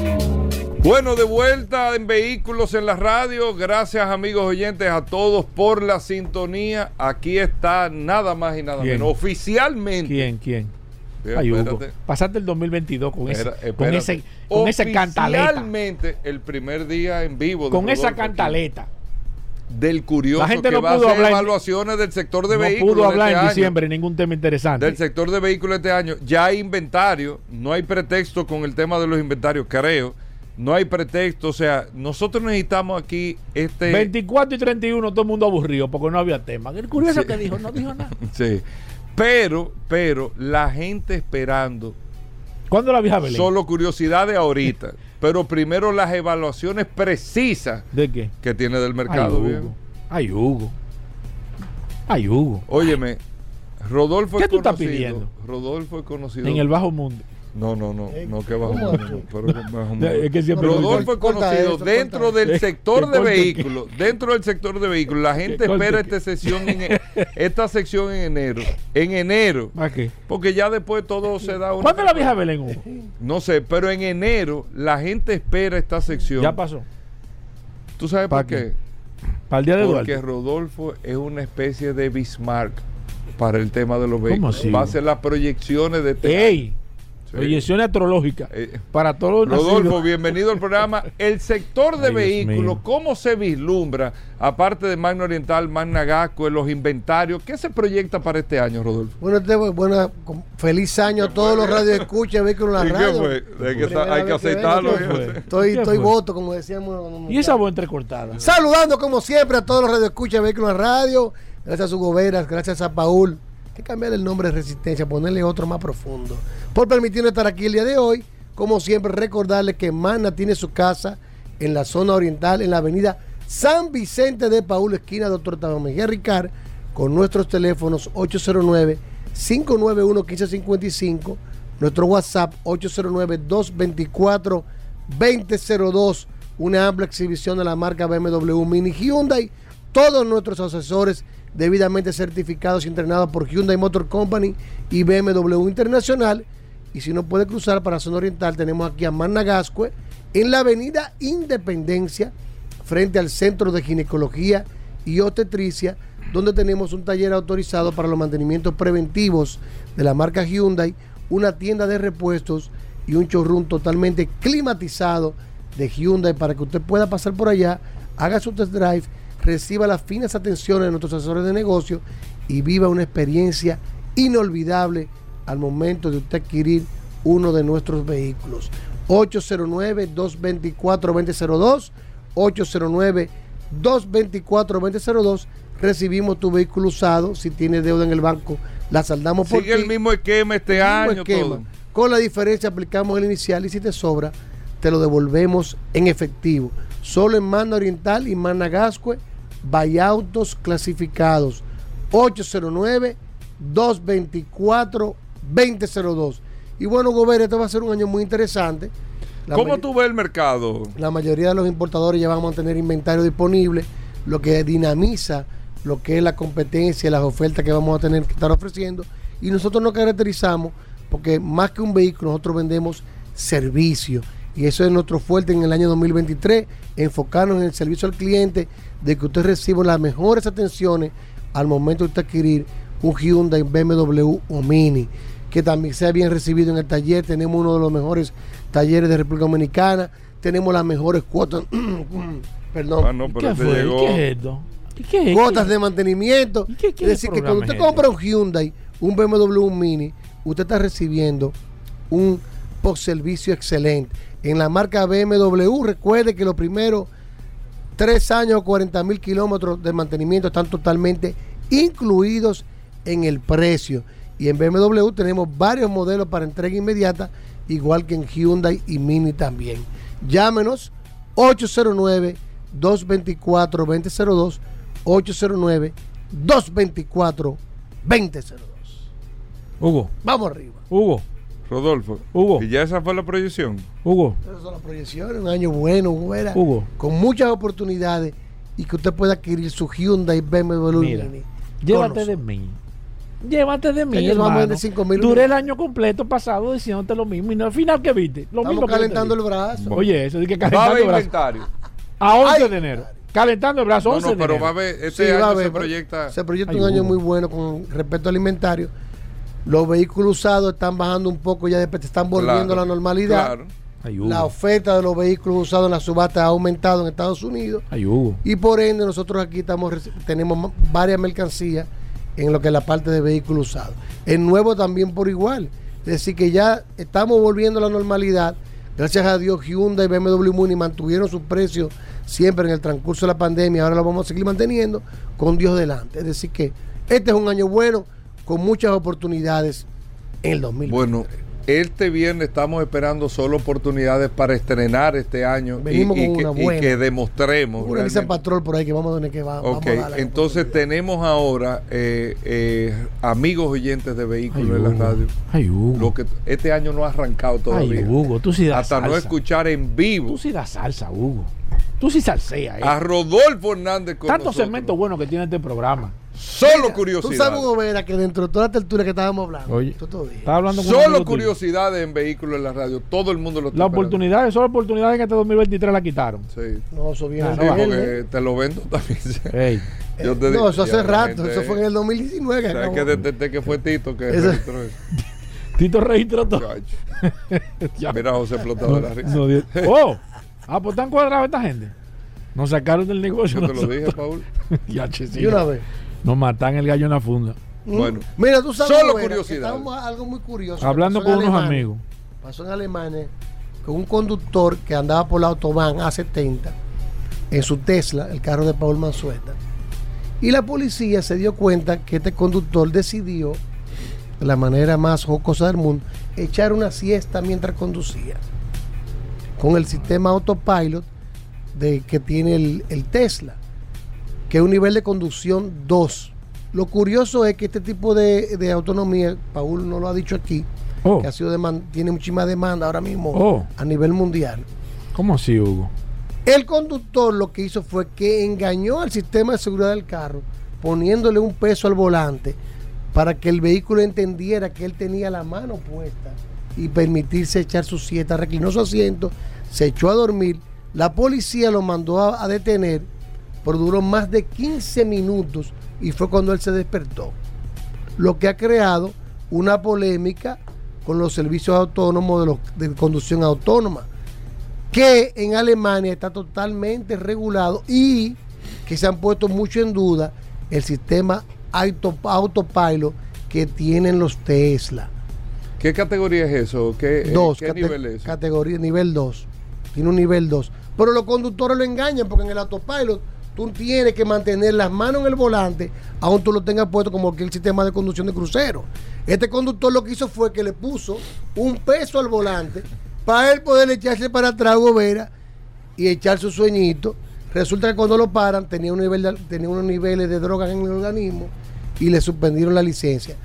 Speaker 2: Bueno, de vuelta en Vehículos en la Radio. Gracias, amigos oyentes, a todos por la sintonía. Aquí está nada más y nada
Speaker 3: ¿Quién?
Speaker 2: menos. Oficialmente.
Speaker 3: ¿Quién? ¿Quién?
Speaker 2: Bien,
Speaker 3: Ay, Hugo, pasaste el 2022 con, ese,
Speaker 2: Espera-
Speaker 3: con
Speaker 2: espérate.
Speaker 3: ese, con esa cantaleta.
Speaker 2: Oficialmente, el primer día en vivo. de
Speaker 3: Con esa
Speaker 2: aquí,
Speaker 3: cantaleta.
Speaker 2: Del curioso
Speaker 3: La gente
Speaker 2: que
Speaker 3: no
Speaker 2: va a
Speaker 3: pudo
Speaker 2: hacer
Speaker 3: hablar en-
Speaker 2: evaluaciones del sector de
Speaker 3: no
Speaker 2: vehículos.
Speaker 3: pudo
Speaker 2: de
Speaker 3: hablar
Speaker 2: este
Speaker 3: en
Speaker 2: año.
Speaker 3: diciembre ningún tema interesante.
Speaker 2: del sector de vehículos este año. Ya hay inventario, no hay pretexto con el tema de los inventarios, creo. No hay pretexto, o sea, nosotros necesitamos aquí este...
Speaker 3: 24 y 31 todo el mundo aburrido porque no había tema. El curioso
Speaker 2: Sí.
Speaker 3: que dijo, no dijo nada.
Speaker 2: Sí. Pero, pero, la gente esperando.
Speaker 3: ¿Cuándo la vieja Belén?
Speaker 2: Solo curiosidades ahorita. pero primero las evaluaciones precisas
Speaker 3: ¿De qué?
Speaker 2: que tiene del mercado.
Speaker 3: Ay. Hugo. Ay, Hugo. Ay, Hugo.
Speaker 2: Óyeme, Rodolfo
Speaker 3: ¿Qué
Speaker 2: es
Speaker 3: tú estás pidiendo?
Speaker 2: Rodolfo es conocido.
Speaker 3: En el bajo mundo.
Speaker 2: No, no, no, no que bajo mundo, no, pero.
Speaker 3: Es que siempre-
Speaker 2: Rodolfo es conocido
Speaker 3: eso,
Speaker 2: dentro del
Speaker 3: eso.
Speaker 2: sector de vehículos, dentro del sector de vehículos, la gente espera
Speaker 3: que-
Speaker 2: esta sesión en, e- esta sección en enero, en enero,
Speaker 3: ¿Para qué?
Speaker 2: porque ya después todo se da una
Speaker 3: ¿Cuándo la vieja Belén, Hugo?
Speaker 2: No sé, pero en enero la gente espera esta sección.
Speaker 3: Ya pasó.
Speaker 2: ¿Tú sabes
Speaker 3: ¿Pa
Speaker 2: por qué?
Speaker 3: qué? Para el día de
Speaker 2: Porque
Speaker 3: Duarte.
Speaker 2: Rodolfo es una especie de Bismarck para el tema de los
Speaker 3: ¿Cómo
Speaker 2: vehículos.
Speaker 3: así?
Speaker 2: Va a hacer las proyecciones de este
Speaker 3: ¡Ey!
Speaker 2: Sí.
Speaker 3: Proyecciones astrológicas.
Speaker 2: Eh,
Speaker 3: para todos los
Speaker 2: Rodolfo,
Speaker 3: nacidos.
Speaker 2: bienvenido al programa. El sector de
Speaker 3: Ay,
Speaker 2: vehículos. ¿cómo se vislumbra? Aparte de Magna Oriental, Magna Gasco, los inventarios, ¿qué se proyecta para este año, Rodolfo?
Speaker 14: Bueno, este, buena, con- feliz año a todos los radios escucha vehículos en
Speaker 2: ¿Y
Speaker 14: la
Speaker 2: qué
Speaker 14: radio.
Speaker 2: fue? Hay que hay
Speaker 14: vengo,
Speaker 2: ¿qué
Speaker 14: estoy-? Estoy, voto, como decíamos.
Speaker 3: Y esa voz entrecortada.
Speaker 14: Saludando como siempre a todos los radios escucha vehículos en la radio. Gracias a Hugo Veras, gracias a Paul. Hay que cambiar el nombre de Resistencia, ponerle otro más profundo. Por permitirnos estar aquí el día de hoy. Como siempre, recordarles que Mana tiene su casa en la zona oriental, en la avenida San Vicente de Paul, esquina Doctor Tabo Mejía Ricard, con nuestros teléfonos 809-591-1555, nuestro WhatsApp 809-224-2002, una amplia exhibición de la marca BMW Mini Hyundai, todos nuestros asesores debidamente certificados y entrenados por Hyundai Motor Company y BMW Internacional. Y si no puede cruzar para zona oriental, tenemos aquí a Managascue en la avenida Independencia, frente al Centro de Ginecología y Obstetricia, donde tenemos un taller autorizado para los mantenimientos preventivos de la marca Hyundai, una tienda de repuestos y un showroom totalmente climatizado de Hyundai para que usted pueda pasar por allá haga su test drive, reciba las finas atenciones de nuestros asesores de negocio y viva una experiencia inolvidable al momento de usted adquirir uno de nuestros vehículos. 809-224-2002, 809-224-2002. Recibimos tu vehículo usado. Si tienes deuda en el banco, la saldamos por
Speaker 2: Sigue el mismo esquema este año.
Speaker 14: esquema.
Speaker 2: todo.
Speaker 14: Con la diferencia aplicamos el inicial y si te sobra, te lo devolvemos en efectivo. Solo en Manda Oriental y Manda Gascue, autos clasificados. 809-224-2002. Y bueno, Gobert, este va a ser un año muy interesante. La
Speaker 2: ¿Cómo tú ves el mercado?
Speaker 14: la mayoría de los importadores ya van a mantener inventario disponible, lo que dinamiza lo que es la competencia, las ofertas que vamos a tener que estar ofreciendo. Y nosotros nos caracterizamos porque más que un vehículo, nosotros vendemos servicio. Y eso es nuestro fuerte en el año 2023, enfocarnos en el servicio al cliente, de que usted reciba las mejores atenciones al momento de usted adquirir un Hyundai, BMW o Mini, que también sea bien recibido en el taller. Tenemos uno de los mejores talleres de República Dominicana, tenemos las mejores cuotas, perdón,
Speaker 2: Ah, no, pero
Speaker 3: ¿Qué fue?
Speaker 2: llegó-
Speaker 3: ¿Qué es esto? ¿Y qué es?
Speaker 14: cuotas de mantenimiento.
Speaker 3: qué- qué
Speaker 14: es decir, que cuando usted compra un Hyundai, un BMW, un Mini, usted está recibiendo un post-servicio excelente. En la marca BMW, recuerde que los primeros tres años o 40 mil kilómetros de mantenimiento están totalmente incluidos en el precio. Y en BMW tenemos varios modelos para entrega inmediata, igual que en Hyundai y Mini también. Llámenos 809-224-2002, 809-224-2002.
Speaker 3: Hugo,
Speaker 14: Vamos arriba.
Speaker 3: Hugo,
Speaker 2: Rodolfo.
Speaker 3: Hugo.
Speaker 2: ¿Y ya esa fue la proyección?
Speaker 3: Hugo.
Speaker 14: Esas son las proyecciones, un año bueno, buena,
Speaker 3: Hugo.
Speaker 14: con muchas oportunidades y que usted pueda adquirir su Hyundai BMW
Speaker 3: Mira,
Speaker 14: Mini.
Speaker 3: Llévate de mí. Llévate de mí, hermano.
Speaker 14: vender 5,000
Speaker 3: Duré el año completo pasado diciéndote lo mismo y no, al final que viste. Lo
Speaker 14: Estamos
Speaker 3: mismo
Speaker 14: calentando
Speaker 3: dije.
Speaker 14: el brazo.
Speaker 3: Oye, eso de que
Speaker 2: Va a
Speaker 3: calentando
Speaker 2: haber
Speaker 3: el brazo.
Speaker 2: inventario.
Speaker 3: A 11 de enero. Calentando el brazo,
Speaker 2: No,
Speaker 3: 11
Speaker 2: no,
Speaker 3: de
Speaker 2: pero
Speaker 3: enero.
Speaker 2: va a haber, este
Speaker 14: Sí, va a
Speaker 2: año
Speaker 14: haber,
Speaker 2: se proyecta.
Speaker 14: Se proyecta
Speaker 3: Ay,
Speaker 14: un año
Speaker 3: Hugo.
Speaker 14: muy bueno con respecto al inventario. Los vehículos usados están bajando un poco, ya después están volviendo
Speaker 2: Claro,
Speaker 14: a la normalidad.
Speaker 2: claro.
Speaker 14: La oferta de los vehículos usados en la subasta ha aumentado en Estados Unidos.
Speaker 3: Ay, Hugo.
Speaker 14: Y por ende nosotros aquí estamos tenemos varias mercancías en lo que es la parte de vehículos usados. El nuevo también por igual. Es decir, que ya estamos volviendo a la normalidad. Gracias a Dios, Hyundai y BMW Muni mantuvieron sus precios siempre en el transcurso de la pandemia. Ahora lo vamos a seguir manteniendo con Dios delante. Es decir, que este es un año bueno con muchas oportunidades en el 2020.
Speaker 2: Bueno, este viernes estamos esperando solo oportunidades para estrenar este año y,
Speaker 14: Venimos
Speaker 2: y
Speaker 14: con
Speaker 2: que,
Speaker 14: una
Speaker 2: y
Speaker 14: buena.
Speaker 2: que demostremos.
Speaker 14: Una
Speaker 2: realmente.
Speaker 14: Patrol por ahí que vamos a tener que va, vamos
Speaker 2: Ok,
Speaker 14: a darle
Speaker 2: entonces tenemos ahora eh, eh, amigos oyentes de vehículos
Speaker 3: Ay,
Speaker 2: en la radio.
Speaker 3: Ay, Hugo.
Speaker 2: Lo que este año no ha arrancado todavía.
Speaker 3: Ay, Hugo, tú sí das
Speaker 2: Hasta no escuchar en vivo
Speaker 3: Tú sí das salsa, Hugo. Tú sí salseas, eh.
Speaker 2: a Rodolfo Hernández con
Speaker 3: Tantos
Speaker 2: nosotros.
Speaker 3: segmentos buenos que tiene este programa.
Speaker 2: Solo
Speaker 14: Tú
Speaker 2: curiosidades.
Speaker 14: sabes, Hugo Vera, que dentro de toda la tertulia que estábamos hablando,
Speaker 3: Oye,
Speaker 14: tú todavía-
Speaker 3: estaba hablando con un
Speaker 2: Solo curiosidades en vehículos en la radio. Todo el mundo lo está
Speaker 3: Las
Speaker 2: esperando.
Speaker 3: oportunidades, son oportunidades que este 2023 la quitaron.
Speaker 2: Sí.
Speaker 14: No, eso viene
Speaker 3: Ah, no,
Speaker 2: porque
Speaker 14: ¿eh?
Speaker 2: te lo vendo también.
Speaker 3: Ey.
Speaker 2: Yo te
Speaker 14: No,
Speaker 2: digo,
Speaker 14: eso hace
Speaker 2: la
Speaker 14: rato,
Speaker 2: gente-
Speaker 14: eso fue en el 2019 que
Speaker 2: ¿Sabes que desde, desde que fue Tito que
Speaker 14: Eso-
Speaker 2: registró eso?
Speaker 3: Tito registró todo.
Speaker 2: Mira José explotado de la risa.
Speaker 3: No, oh, ah, pues están cuadrados esta gente. Nos sacaron del negocio.
Speaker 2: Yo te lo dije, Paul.
Speaker 3: Ya, che, sí.
Speaker 14: Y una vez.
Speaker 3: Nos matan el gallo en la funda.
Speaker 14: Mm.
Speaker 2: Bueno,
Speaker 14: Mira, tú sabes,
Speaker 2: Solo
Speaker 14: Vera, estábamos algo muy curioso.
Speaker 3: Hablando con unos
Speaker 14: Alemania.
Speaker 3: amigos.
Speaker 14: Pasó en Alemania con un conductor que andaba por la autobahn A70 en su Tesla, el carro de Paul Manzueta. Y la policía se dio cuenta que este conductor decidió, de la manera más jocosa del mundo, echar una siesta mientras conducía. Con el sistema autopilot de, que tiene el, el Tesla, que es un nivel de conducción 2. Lo curioso es que este tipo de, de autonomía, Paul no lo ha dicho aquí,
Speaker 3: Oh,
Speaker 14: que ha sido tiene muchísima demanda ahora mismo
Speaker 3: Oh.
Speaker 14: a nivel mundial.
Speaker 3: ¿cómo así, Hugo?
Speaker 14: El conductor lo que hizo fue que engañó al sistema de seguridad del carro, poniéndole un peso al volante para que el vehículo entendiera que él tenía la mano puesta y permitirse echar su siesta. Reclinó su asiento, se echó a dormir. La policía lo mandó a, a detener, pero duró más de 15 minutos y fue cuando él se despertó. Lo que ha creado una polémica con los servicios autónomos de, los- de conducción autónoma. que en Alemania está totalmente regulado y que se han puesto mucho en duda el sistema auto, autopilot que tienen los Tesla.
Speaker 2: ¿Qué categoría es eso? ¿Qué,
Speaker 14: Dos,
Speaker 2: ¿qué
Speaker 14: cate-
Speaker 2: nivel es?
Speaker 14: categoría, nivel 2. Tiene un nivel 2. Pero los conductores lo engañan porque en el autopilot tú tienes que mantener las manos en el volante, aun tú lo tengas puesto como el sistema de conducción de crucero. Este conductor lo que hizo fue que le puso un peso al volante para él poder echarse para atrás gobera y echar su sueñito. Resulta que cuando lo paran tenía, un nivel de- tenía unos niveles de drogas en el organismo y le suspendieron la licencia.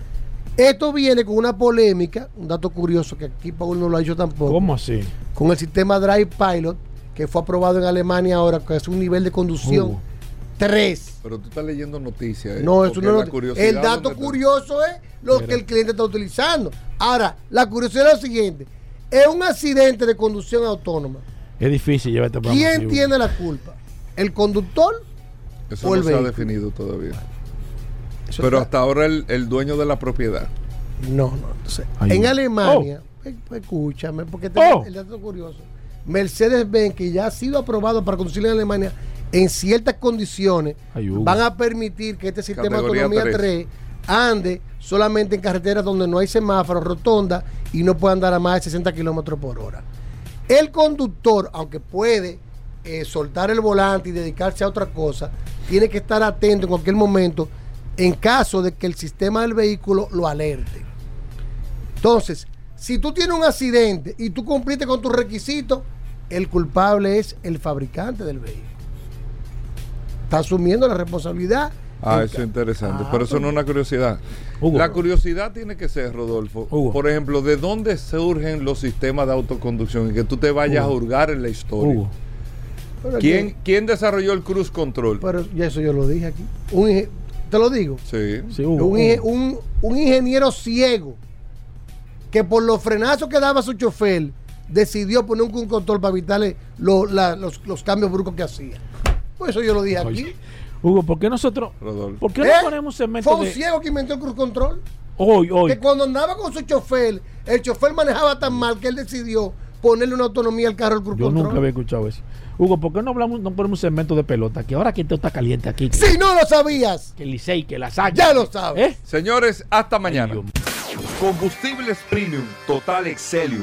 Speaker 14: Esto viene con una polémica, un dato curioso que aquí Paul no lo ha dicho tampoco.
Speaker 3: ¿Cómo así?
Speaker 14: Con el sistema Drive Pilot, que fue aprobado en Alemania ahora, que es un nivel de conducción
Speaker 2: Hugo.
Speaker 14: 3.
Speaker 2: Pero tú estás leyendo noticias. ¿eh?
Speaker 14: No, eso no
Speaker 2: la
Speaker 14: es El dato curioso es lo que el cliente está utilizando. Ahora, la curiosidad es lo siguiente: es un accidente de conducción autónoma.
Speaker 3: Es difícil llevar este
Speaker 14: ¿Quién tiene la culpa? ¿El conductor
Speaker 2: Eso
Speaker 14: o el
Speaker 2: no se ha
Speaker 14: vehículo?
Speaker 2: definido todavía.
Speaker 14: Eso
Speaker 2: Pero
Speaker 14: está-
Speaker 2: hasta ahora el, el dueño de la propiedad.
Speaker 14: No, no. Entonces, en. Alemania, eh, escúchame, porque este
Speaker 2: Oh.
Speaker 14: el dato curioso. Mercedes-Benz, que ya ha sido aprobado para conducir en Alemania en ciertas condiciones, van a permitir que este sistema de
Speaker 2: Categoría
Speaker 14: autonomía
Speaker 2: tres.
Speaker 14: 3 ande solamente en carreteras donde no hay semáforos, rotonda y no puede andar a más de 60 kilómetros por hora. El conductor, aunque puede eh, soltar el volante y dedicarse a otra cosa, tiene que estar atento en cualquier momento en caso de que el sistema del vehículo lo alerte. Entonces, si tú tienes un accidente y tú cumpliste con tus requisitos, el culpable es el fabricante del vehículo. Está asumiendo la responsabilidad.
Speaker 2: Ah, eso es interesante.
Speaker 14: Ah,
Speaker 2: pero eso no es una curiosidad.
Speaker 3: Hugo.
Speaker 2: La curiosidad tiene que ser, Rodolfo. Por ejemplo, ¿de dónde surgen los sistemas de autoconducción? Y que tú te vayas
Speaker 14: Hugo.
Speaker 2: a hurgar en la historia. ¿Quién, ¿Quién desarrolló el cruise control?
Speaker 14: Pero ya eso yo lo dije aquí. Un te lo digo.
Speaker 2: Sí.
Speaker 14: un- un ingeniero ciego que por los frenazos que daba su chofer decidió poner un cruise control para evitarle lo- la- los, los cambios bruscos que hacía. Pues eso yo lo dije aquí.
Speaker 3: Oye, Hugo, ¿por qué nosotros,
Speaker 2: Rodolfo.
Speaker 3: por qué
Speaker 14: ¿Eh?
Speaker 3: no ponemos segmento
Speaker 14: Fue un
Speaker 3: de
Speaker 14: ciego que inventó el cruise control.
Speaker 3: hoy, hoy?
Speaker 14: Que cuando andaba con su chofer, el chofer manejaba tan mal que él decidió ponerle una autonomía al carro al cruise
Speaker 3: Yo
Speaker 14: control.
Speaker 3: nunca había escuchado eso. Hugo, ¿por qué no hablamos, no ponemos segmento de pelota? Que ahora que esto está caliente aquí. Que,
Speaker 14: Si no lo sabías,
Speaker 3: que el Licey, que la saque.
Speaker 14: ya lo sabes.
Speaker 3: ¿Eh?
Speaker 2: Señores, hasta mañana. Combustibles Premium Total Excelium.